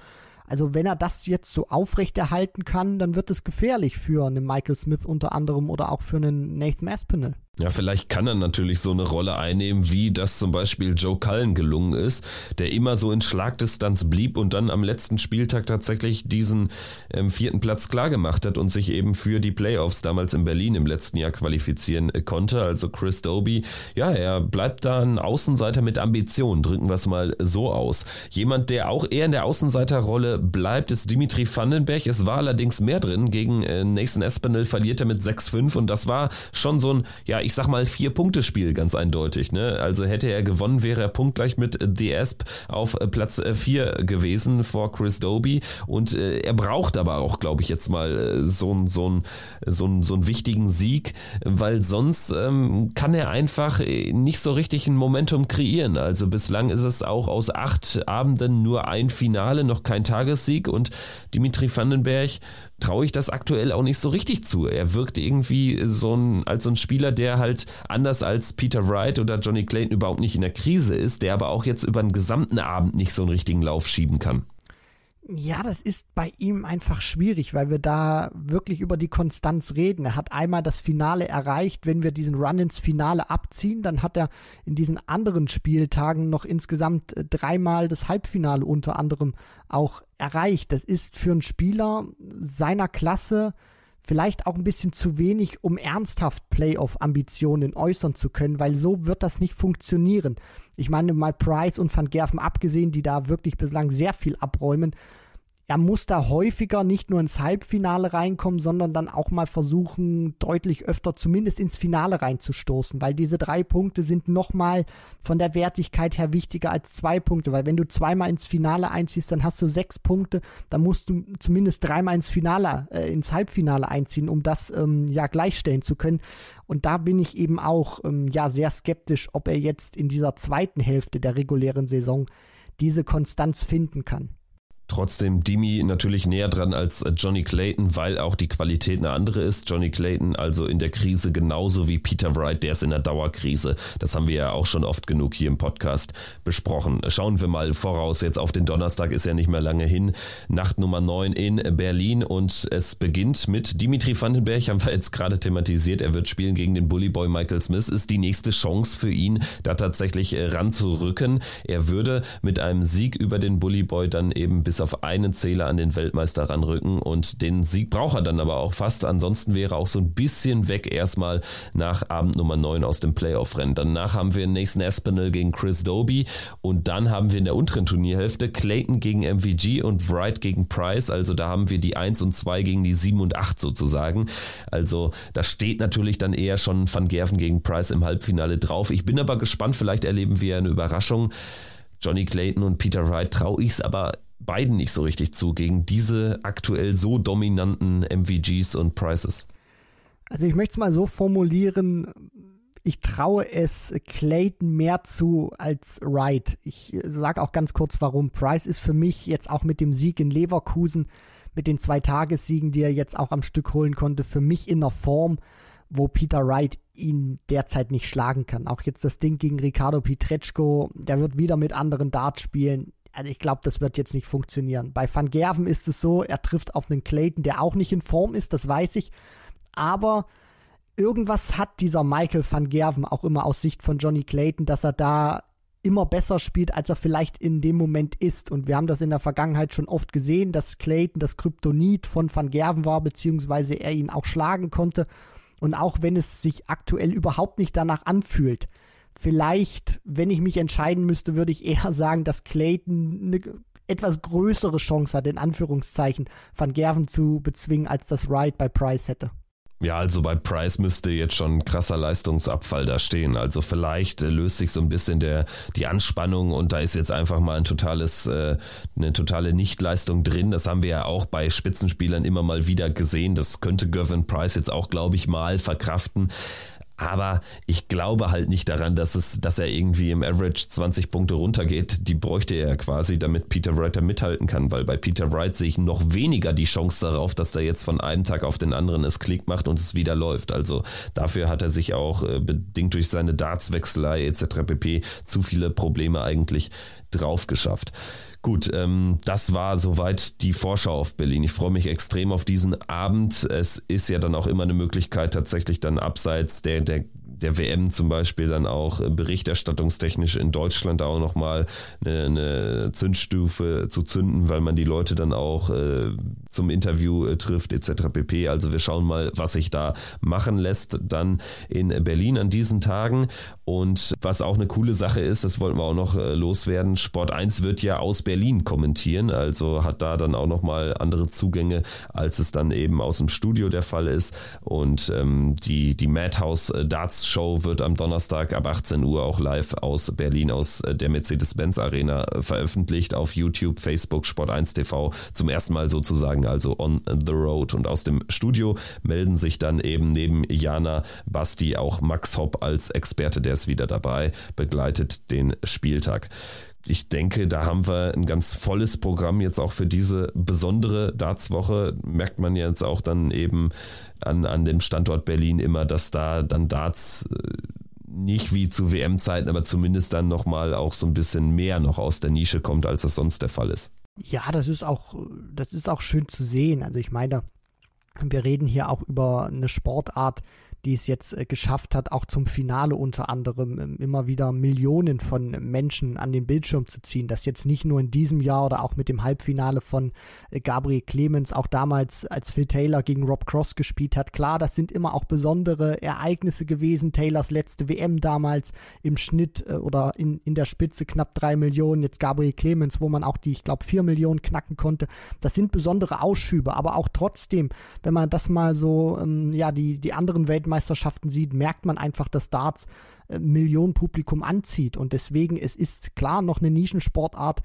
C: Also wenn er das jetzt so aufrechterhalten kann, dann wird es gefährlich für einen Michael Smith unter anderem oder auch für einen Nathan Aspinall.
A: Ja, vielleicht kann er natürlich so eine Rolle einnehmen, wie das zum Beispiel Joe Cullen gelungen ist, der immer so in Schlagdistanz blieb und dann am letzten Spieltag tatsächlich diesen ähm, vierten Platz klargemacht hat und sich eben für die Playoffs damals in Berlin im letzten Jahr qualifizieren äh, konnte. Also Chris Doby, ja, er bleibt da ein Außenseiter mit Ambition, drücken wir es mal so aus. Jemand, der auch eher in der Außenseiterrolle bleibt, ist Dimitri Vandenberg. Es war allerdings mehr drin. Gegen äh, Nathan Espinel verliert er mit 6-5 und das war schon so ein, ja, ich sag mal, Vier-Punkte-Spiel, ganz eindeutig. Ne? Also hätte er gewonnen, wäre er punktgleich mit The Asp auf äh, Platz 4 äh, gewesen vor Chris Doby. Und äh, er braucht aber auch, glaube ich, jetzt mal so einen so so so wichtigen Sieg, weil sonst ähm, kann er einfach nicht so richtig ein Momentum kreieren. Also bislang ist es auch aus acht Abenden nur ein Finale, noch kein Tagessieg. Und Dimitri Vandenberg traue ich das aktuell auch nicht so richtig zu. Er wirkt irgendwie so ein, als so ein Spieler, der halt anders als Peter Wright oder Johnny Clayton überhaupt nicht in der Krise ist, der aber auch jetzt über den gesamten Abend nicht so einen richtigen Lauf schieben kann.
C: Ja, das ist bei ihm einfach schwierig, weil wir da wirklich über die Konstanz reden. Er hat einmal das Finale erreicht. Wenn wir diesen Run ins Finale abziehen, dann hat er in diesen anderen Spieltagen noch insgesamt äh, dreimal das Halbfinale unter anderem auch erreicht. Das ist für einen Spieler seiner Klasse vielleicht auch ein bisschen zu wenig, um ernsthaft Playoff-Ambitionen äußern zu können, weil so wird das nicht funktionieren. Ich meine, mal Price und Van Gerven abgesehen, die da wirklich bislang sehr viel abräumen, er muss da häufiger nicht nur ins Halbfinale reinkommen, sondern dann auch mal versuchen, deutlich öfter zumindest ins Finale reinzustoßen, weil diese drei Punkte sind nochmal von der Wertigkeit her wichtiger als zwei Punkte, weil wenn du zweimal ins Finale einziehst, dann hast du sechs Punkte, dann musst du zumindest dreimal ins Finale, äh, ins Halbfinale einziehen, um das ähm, ja gleichstellen zu können. Und da bin ich eben auch ähm, ja sehr skeptisch, ob er jetzt in dieser zweiten Hälfte der regulären Saison diese Konstanz finden kann.
A: Trotzdem Dimi natürlich näher dran als Johnny Clayton, weil auch die Qualität eine andere ist. Johnny Clayton also in der Krise genauso wie Peter Wright, der ist in der Dauerkrise. Das haben wir ja auch schon oft genug hier im Podcast besprochen. Schauen wir mal voraus. Jetzt auf den Donnerstag ist ja nicht mehr lange hin. Nacht Nummer 9 in Berlin und es beginnt mit Dimitri Vandenberg, haben wir jetzt gerade thematisiert. Er wird spielen gegen den Bullyboy Michael Smith. Ist die nächste Chance für ihn, da tatsächlich äh, ranzurücken. Er würde mit einem Sieg über den Bullyboy dann eben bis auf einen Zähler an den Weltmeister ranrücken und den Sieg braucht er dann aber auch fast. Ansonsten wäre auch so ein bisschen weg erstmal nach Abend Nummer 9 aus dem Playoff-Rennen. Danach haben wir Nathan Aspinall gegen Chris Doby und dann haben wir in der unteren Turnierhälfte Clayton gegen MVG und Wright gegen Price. Also da haben wir die 1 und 2 gegen die 7 und 8 sozusagen. Also da steht natürlich dann eher schon Van Gerven gegen Price im Halbfinale drauf. Ich bin aber gespannt, vielleicht erleben wir eine Überraschung. Johnny Clayton und Peter Wright traue ich es aber beiden nicht so richtig zu, gegen diese aktuell so dominanten MVGs und Prices.
C: Also ich möchte es mal so formulieren, ich traue es Clayton mehr zu als Wright. Ich sage auch ganz kurz warum. Price ist für mich jetzt auch mit dem Sieg in Leverkusen, mit den zwei Tagessiegen, die er jetzt auch am Stück holen konnte, für mich in der Form, wo Peter Wright ihn derzeit nicht schlagen kann. Auch jetzt das Ding gegen Ricardo Pietreczko, der wird wieder mit anderen Darts spielen. Also ich glaube, das wird jetzt nicht funktionieren. Bei Van Gerven ist es so, er trifft auf einen Clayton, der auch nicht in Form ist, das weiß ich. Aber irgendwas hat dieser Michael van Gerven auch immer aus Sicht von Johnny Clayton, dass er da immer besser spielt, als er vielleicht in dem Moment ist. Und wir haben das in der Vergangenheit schon oft gesehen, dass Clayton das Kryptonit von Van Gerven war, beziehungsweise er ihn auch schlagen konnte. Und auch wenn es sich aktuell überhaupt nicht danach anfühlt, vielleicht, wenn ich mich entscheiden müsste, würde ich eher sagen, dass Clayton eine etwas größere Chance hat, in Anführungszeichen, Van Gerven zu bezwingen, als das Ride bei Price hätte.
A: Ja, also bei Price müsste jetzt schon ein krasser Leistungsabfall da stehen. Also vielleicht äh, löst sich so ein bisschen der, die Anspannung und da ist jetzt einfach mal ein totales, äh, eine totale Nichtleistung drin. Das haben wir ja auch bei Spitzenspielern immer mal wieder gesehen. Das könnte Gavin Price jetzt auch, glaube ich, mal verkraften. Aber ich glaube halt nicht daran, dass es, dass er irgendwie im Average 20 Punkte runtergeht. Die bräuchte er quasi, damit Peter Wright mithalten kann, weil bei Peter Wright sehe ich noch weniger die Chance darauf, dass er jetzt von einem Tag auf den anderen es Klick macht und es wieder läuft. Also dafür hat er sich auch äh, bedingt durch seine Dartswechselei etc. pp. zu viele Probleme eigentlich drauf geschafft. Gut, ähm, das war soweit die Vorschau auf Berlin. Ich freue mich extrem auf diesen Abend. Es ist ja dann auch immer eine Möglichkeit, tatsächlich dann abseits der, der der WM zum Beispiel dann auch berichterstattungstechnisch in Deutschland auch nochmal eine, eine Zündstufe zu zünden, weil man die Leute dann auch äh, zum Interview äh, trifft etc. pp. Also wir schauen mal, was sich da machen lässt dann in Berlin an diesen Tagen. Und was auch eine coole Sache ist, das wollten wir auch noch äh, loswerden, Sport 1 wird ja aus Berlin kommentieren, also hat da dann auch nochmal andere Zugänge, als es dann eben aus dem Studio der Fall ist. Und ähm, die, die Madhouse äh, Darts Show wird am Donnerstag ab 18 Uhr auch live aus Berlin, aus der Mercedes-Benz Arena veröffentlicht auf YouTube, Facebook, Sport1 TV. Zum ersten Mal sozusagen also on the road. Und aus dem Studio melden sich dann eben neben Jana Basti auch Max Hopp als Experte, der ist wieder dabei, begleitet den Spieltag ich denke, da haben wir ein ganz volles Programm jetzt auch für diese besondere Darts-Woche. Merkt man jetzt auch dann eben an, an dem Standort Berlin immer, dass da dann Darts äh, nicht wie zu WM-Zeiten, aber zumindest dann nochmal auch so ein bisschen mehr noch aus der Nische kommt, als das sonst der Fall ist.
C: Ja, das ist auch, das ist auch schön zu sehen. Also ich meine, wir reden hier auch über eine Sportart, die es jetzt äh, geschafft hat, auch zum Finale unter anderem ähm, immer wieder Millionen von Menschen an den Bildschirm zu ziehen. Das jetzt nicht nur in diesem Jahr oder auch mit dem Halbfinale von äh, Gabriel Clemens, auch damals, als Phil Taylor gegen Rob Cross gespielt hat. Klar, das sind immer auch besondere Ereignisse gewesen. Taylors letzte WM damals im Schnitt äh, oder in, in der Spitze knapp drei Millionen. Jetzt Gabriel Clemens, wo man auch die, ich glaube, vier Millionen knacken konnte. Das sind besondere Ausschübe, aber auch trotzdem, wenn man das mal so, ähm, ja, die, die anderen Weltmeisterschaften Weltmeisterschaften sieht, merkt man einfach, dass Darts äh, Millionen Publikum anzieht. Und deswegen, es ist klar noch eine Nischensportart,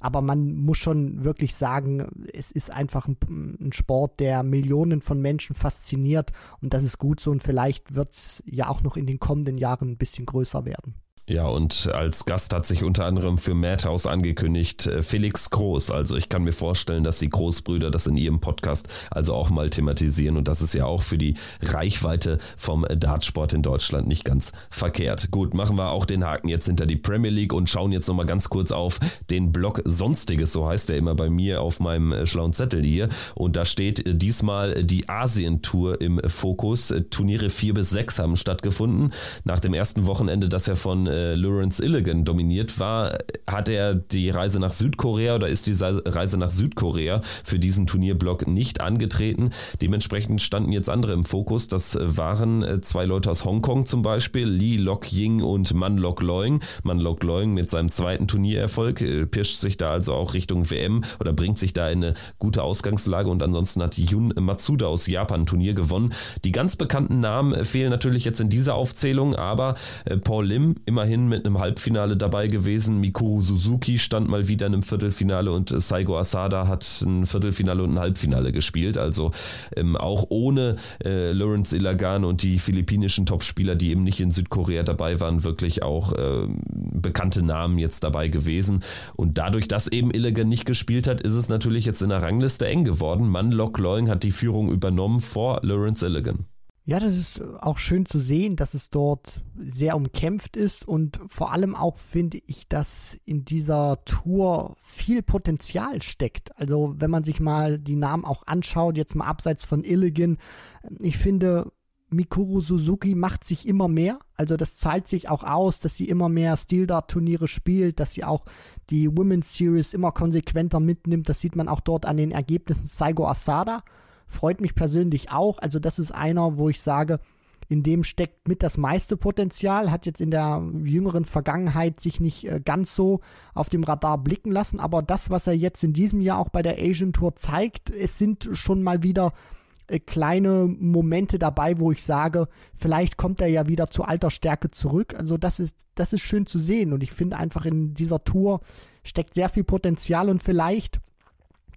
C: aber man muss schon wirklich sagen, es ist einfach ein, ein, Sport, der Millionen von Menschen fasziniert und das ist gut so und vielleicht wird es ja auch noch in den kommenden Jahren ein bisschen größer werden.
A: Ja, und als Gast hat sich unter anderem für Madhouse angekündigt äh, Felix Groß. Also ich kann mir vorstellen, dass die Großbrüder das in ihrem Podcast also auch mal thematisieren. Und das ist ja auch für die Reichweite vom Dartsport in Deutschland nicht ganz verkehrt. Gut, machen wir auch den Haken jetzt hinter die Premier League und schauen jetzt nochmal ganz kurz auf den Blog Sonstiges, so heißt er immer bei mir auf meinem äh, schlauen Zettel hier. Und da steht äh, diesmal die Asien-Tour im Fokus. Turniere 4 bis 6 haben stattgefunden. Nach dem ersten Wochenende, das ja von äh, Lawrence Illigan dominiert war, hat er die Reise nach Südkorea oder ist die Reise nach Südkorea für diesen Turnierblock nicht angetreten. Dementsprechend standen jetzt andere im Fokus. Das waren äh, zwei Leute aus Hongkong zum Beispiel, Lee Lok Ying und Man Lok Loing. Man Lok Loing mit seinem zweiten Turniererfolg äh, pirscht sich da also auch Richtung WM oder bringt sich da in eine gute Ausgangslage und ansonsten hat Yun Matsuda aus Japan Turnier gewonnen. Die ganz bekannten Namen fehlen natürlich jetzt in dieser Aufzählung, aber äh, Paul Lim immerhin immerhin mit einem Halbfinale dabei gewesen. Mikuru Suzuki stand mal wieder in einem Viertelfinale und Saigo Asada hat ein Viertelfinale und ein Halbfinale gespielt. Also ähm, auch ohne äh, Lawrence Ilagan und die philippinischen Topspieler, die eben nicht in Südkorea dabei waren, wirklich auch äh, bekannte Namen jetzt dabei gewesen. Und dadurch, dass eben Ilagan nicht gespielt hat, ist es natürlich jetzt in der Rangliste eng geworden. Manlock Loing hat die Führung übernommen vor Lawrence Illigan.
C: Ja, das ist auch schön zu sehen, dass es dort sehr umkämpft ist und vor allem auch finde ich, dass in dieser Tour viel Potenzial steckt. Also wenn man sich mal die Namen auch anschaut, jetzt mal abseits von Illigan, ich finde, Mikuru Suzuki macht sich immer mehr. Also das zahlt sich auch aus, dass sie immer mehr Steel Dart Turniere spielt, dass sie auch die Women's Series immer konsequenter mitnimmt. Das sieht man auch dort an den Ergebnissen Saigo Asada freut mich persönlich auch. Also das ist einer, wo ich sage, in dem steckt mit das meiste Potenzial, hat jetzt in der jüngeren Vergangenheit sich nicht äh, ganz so auf dem Radar blicken lassen, aber das, was er jetzt in diesem Jahr auch bei der Asian Tour zeigt, es sind schon mal wieder äh, kleine Momente dabei, wo ich sage, vielleicht kommt er ja wieder zu alter Stärke zurück. Also das ist, das ist schön zu sehen und ich finde einfach in dieser Tour steckt sehr viel Potenzial und vielleicht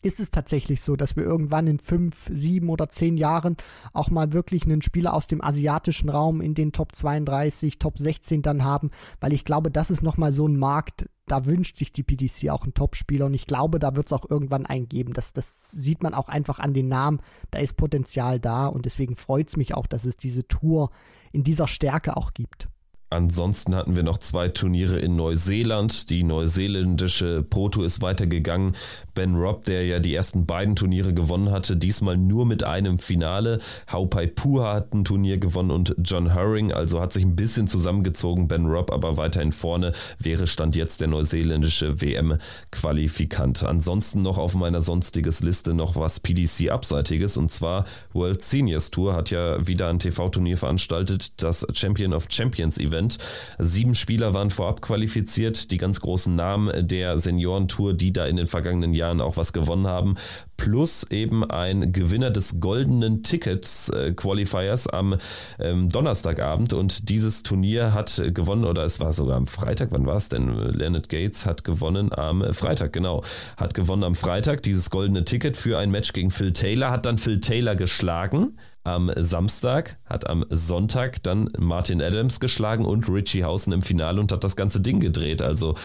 C: ist es tatsächlich so, dass wir irgendwann in fünf, sieben oder zehn Jahren auch mal wirklich einen Spieler aus dem asiatischen Raum in den Top 32, Top 16 dann haben, weil ich glaube, das ist nochmal so ein Markt, da wünscht sich die PDC auch einen Topspieler und ich glaube, da wird es auch irgendwann einen geben. Das, das sieht man auch einfach an den Namen, da ist Potenzial da und deswegen freut es mich auch, dass es diese Tour in dieser Stärke auch gibt.
A: Ansonsten hatten wir noch zwei Turniere in Neuseeland. Die neuseeländische Proto ist weitergegangen. Ben Robb, der ja die ersten beiden Turniere gewonnen hatte, diesmal nur mit einem Finale. Haupai Pua hat ein Turnier gewonnen und John Herring, also hat sich ein bisschen zusammengezogen. Ben Robb aber weiterhin vorne, wäre Stand jetzt der neuseeländische WM-Qualifikant. Ansonsten noch auf meiner sonstiges Liste noch was PDC-Abseitiges und zwar World Seniors Tour hat ja wieder ein TV-Turnier veranstaltet, das Champion of Champions Event. Sieben Spieler waren vorab qualifiziert, die ganz großen Namen der Seniorentour, die da in den vergangenen Jahren auch was gewonnen haben, plus eben ein Gewinner des goldenen Tickets äh, Qualifiers am ähm, Donnerstagabend und dieses Turnier hat gewonnen oder es war sogar am Freitag, wann war es denn? Leonard Gates hat gewonnen am Freitag, genau, hat gewonnen am Freitag dieses goldene Ticket für ein Match gegen Phil Taylor, hat dann Phil Taylor geschlagen am Samstag, hat am Sonntag dann Martin Adams geschlagen und Richie Hausen im Finale und hat das ganze Ding gedreht. Also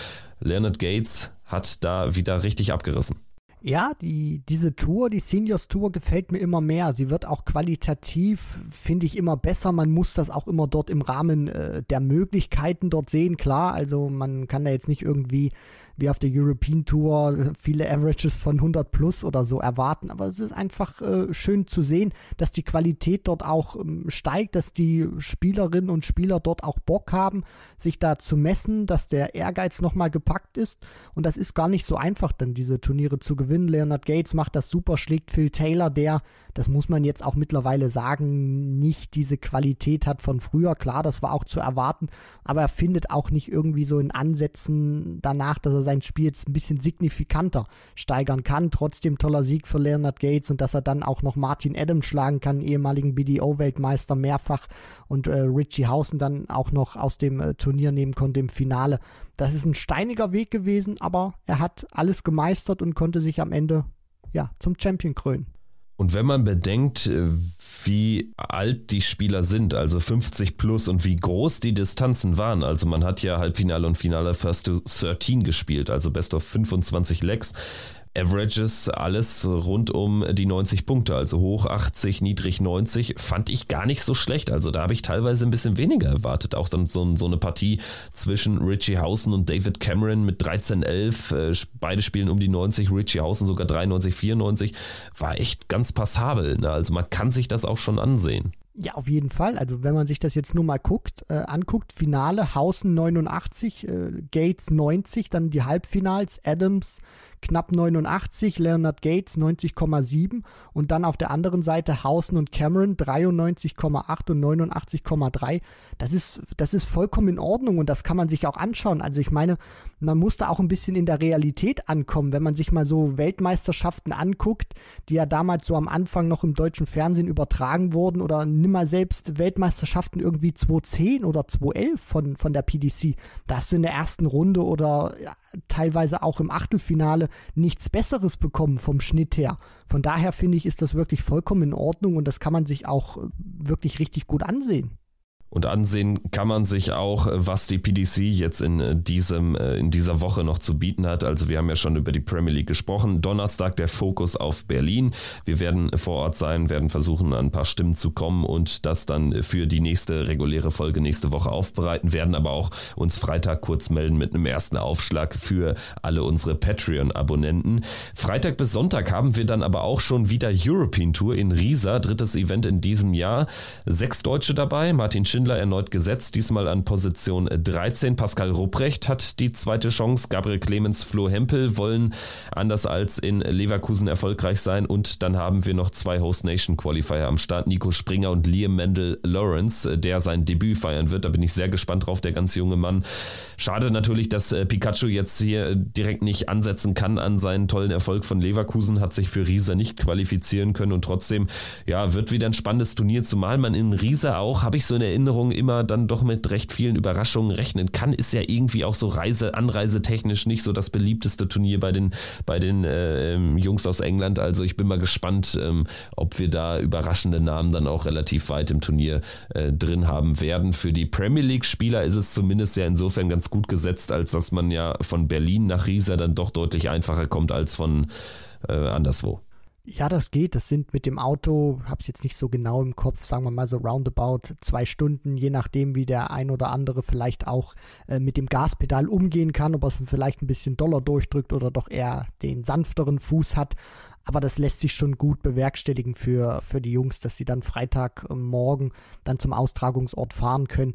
A: Leonard Gates hat da wieder richtig abgerissen.
C: Ja, die, diese Tour, die Seniors Tour gefällt mir immer mehr. Sie wird auch qualitativ, finde ich, immer besser. Man muss das auch immer dort im Rahmen äh, der Möglichkeiten dort sehen. Klar, also man kann da jetzt nicht irgendwie wie auf der European Tour viele Averages von 100 plus oder so erwarten. Aber es ist einfach äh, schön zu sehen, dass die Qualität dort auch ähm, steigt, dass die Spielerinnen und Spieler dort auch Bock haben, sich da zu messen, dass der Ehrgeiz nochmal gepackt ist. Und das ist gar nicht so einfach, dann diese Turniere zu gewinnen. Leonard Gates macht das super, schlägt Phil Taylor, der, das muss man jetzt auch mittlerweile sagen, nicht diese Qualität hat von früher. Klar, das war auch zu erwarten, aber er findet auch nicht irgendwie so in Ansätzen danach, dass er sein Spiel jetzt ein bisschen signifikanter steigern kann. Trotzdem toller Sieg für Leonard Gates und dass er dann auch noch Martin Adams schlagen kann, ehemaligen BDO-Weltmeister mehrfach und äh, Richie Hausen dann auch noch aus dem äh, Turnier nehmen konnte im Finale. Das ist ein steiniger Weg gewesen, aber er hat alles gemeistert und konnte sich am Ende ja zum Champion krönen.
A: Und wenn man bedenkt, äh, wie alt die Spieler sind, also 50 plus und wie groß die Distanzen waren, also man hat ja Halbfinale und Finale First to 13 gespielt, also Best of 25 Legs, Averages, alles rund um die 90 Punkte, also hoch 80, niedrig 90, fand ich gar nicht so schlecht. Also da habe ich teilweise ein bisschen weniger erwartet. Auch dann so, so eine Partie zwischen Richie Hausen und David Cameron mit 13-11, äh, beide spielen um die 90, Richie Hausen sogar 93, 94, war echt ganz passabel. Ne? Also man kann sich das auch schon ansehen.
C: Ja, auf jeden Fall. Also wenn man sich das jetzt nur mal guckt, äh, anguckt, Finale, Hausen 89, äh, Gates 90, dann die Halbfinals, Adams, knapp 89, Leonard Gates 90,7 und dann auf der anderen Seite Hausen und Cameron 93,8 und 89,3. Das ist, das ist vollkommen in Ordnung und das kann man sich auch anschauen. Also ich meine, man muss da auch ein bisschen in der Realität ankommen, wenn man sich mal so Weltmeisterschaften anguckt, die ja damals so am Anfang noch im deutschen Fernsehen übertragen wurden oder nimm mal selbst Weltmeisterschaften irgendwie 2010 oder 2011 von, von der PDC. Da hast du in der ersten Runde oder teilweise auch im Achtelfinale nichts Besseres bekommen vom Schnitt her. Von daher finde ich, ist das wirklich vollkommen in Ordnung und das kann man sich auch äh, wirklich richtig gut ansehen.
A: Und ansehen kann man sich auch, was die PDC jetzt in, diesem, in dieser Woche noch zu bieten hat. Also wir haben ja schon über die Premier League gesprochen. Donnerstag der Fokus auf Berlin. Wir werden vor Ort sein, werden versuchen, an ein paar Stimmen zu kommen und das dann für die nächste reguläre Folge nächste Woche aufbereiten, werden aber auch uns Freitag kurz melden mit einem ersten Aufschlag für alle unsere Patreon-Abonnenten. Freitag bis Sonntag haben wir dann aber auch schon wieder European Tour in Riesa, drittes Event in diesem Jahr. Sechs Deutsche dabei, Martin Schindler Schindler erneut gesetzt, diesmal an Position 13. Pascal Rupprecht hat die zweite Chance. Gabriel Clemens, Flo Hempel wollen anders als in Leverkusen erfolgreich sein. Und dann haben wir noch zwei Host Nation Qualifier am Start. Nico Springer und Liam Mendel Lawrence, der sein Debüt feiern wird. Da bin ich sehr gespannt drauf, der ganz junge Mann. Schade natürlich, dass äh, Pikachu jetzt hier direkt nicht ansetzen kann an seinen tollen Erfolg von Leverkusen, hat sich für Riesa nicht qualifizieren können und trotzdem, ja, wird wieder ein spannendes Turnier, zumal man in Riesa auch, habe ich so eine Erinnerung, Erinnerung immer dann doch mit recht vielen Überraschungen rechnen kann, ist ja irgendwie auch so Reise, anreisetechnisch nicht so das beliebteste Turnier bei den, bei den äh, Jungs aus England. Also ich bin mal gespannt, ähm, ob wir da überraschende Namen dann auch relativ weit im Turnier äh, drin haben werden. Für die Premier League-Spieler ist es zumindest ja insofern ganz gut gesetzt, als dass man ja von Berlin nach Riesa dann doch deutlich einfacher kommt als von äh, anderswo.
C: Ja, das geht. Das sind mit dem Auto, hab's jetzt nicht so genau im Kopf, sagen wir mal so roundabout zwei Stunden, je nachdem, wie der ein oder andere vielleicht auch äh, mit dem Gaspedal umgehen kann, ob er es vielleicht ein bisschen doller durchdrückt oder doch eher den sanfteren Fuß hat. Aber das lässt sich schon gut bewerkstelligen für, für die Jungs, dass sie dann Freitagmorgen dann zum Austragungsort fahren können.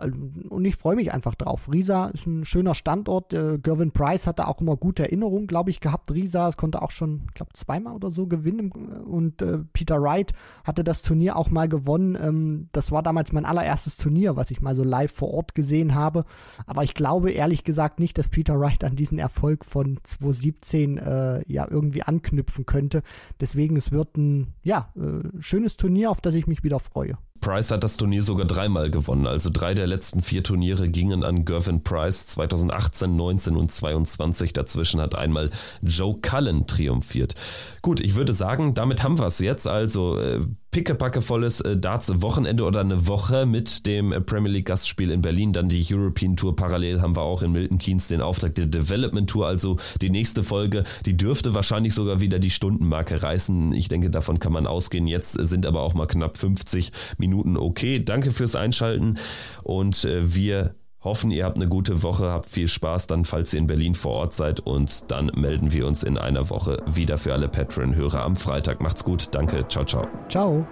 C: Ähm, und ich freue mich einfach drauf. Riesa ist ein schöner Standort. Äh, Gervin Price hatte auch immer gute Erinnerungen, glaube ich, gehabt. Riesa, es konnte auch schon, ich glaube, zweimal oder so gewinnen. Und äh, Peter Wright hatte das Turnier auch mal gewonnen. Ähm, das war damals mein allererstes Turnier, was ich mal so live vor Ort gesehen habe. Aber ich glaube ehrlich gesagt nicht, dass Peter Wright an diesen Erfolg von 2017 äh, ja irgendwie anknüpfen könnte. Deswegen, es wird ein ja, äh, schönes Turnier, auf das ich mich wieder freue.
A: Price hat das Turnier sogar dreimal gewonnen. Also drei der letzten vier Turniere gingen an Gervin Price 2018, 19 und 22. Dazwischen hat einmal Joe Cullen triumphiert. Gut, ich würde sagen, damit haben wir es jetzt. Also äh, pickepackevolles äh, Darts-Wochenende oder eine Woche mit dem Premier League-Gastspiel in Berlin. Dann die European Tour parallel haben wir auch in Milton Keynes den Auftrag der Development Tour. Also die nächste Folge, die dürfte wahrscheinlich sogar wieder die Stundenmarke reißen. Ich denke, davon kann man ausgehen. Jetzt sind aber auch mal knapp 50 Minuten okay. Danke fürs Einschalten und äh, wir hoffen, ihr habt eine gute Woche, habt viel Spaß dann, falls ihr in Berlin vor Ort seid und dann melden wir uns in einer Woche wieder für alle Patreon-Hörer am Freitag. Macht's gut, danke, ciao, ciao.
C: Ciao.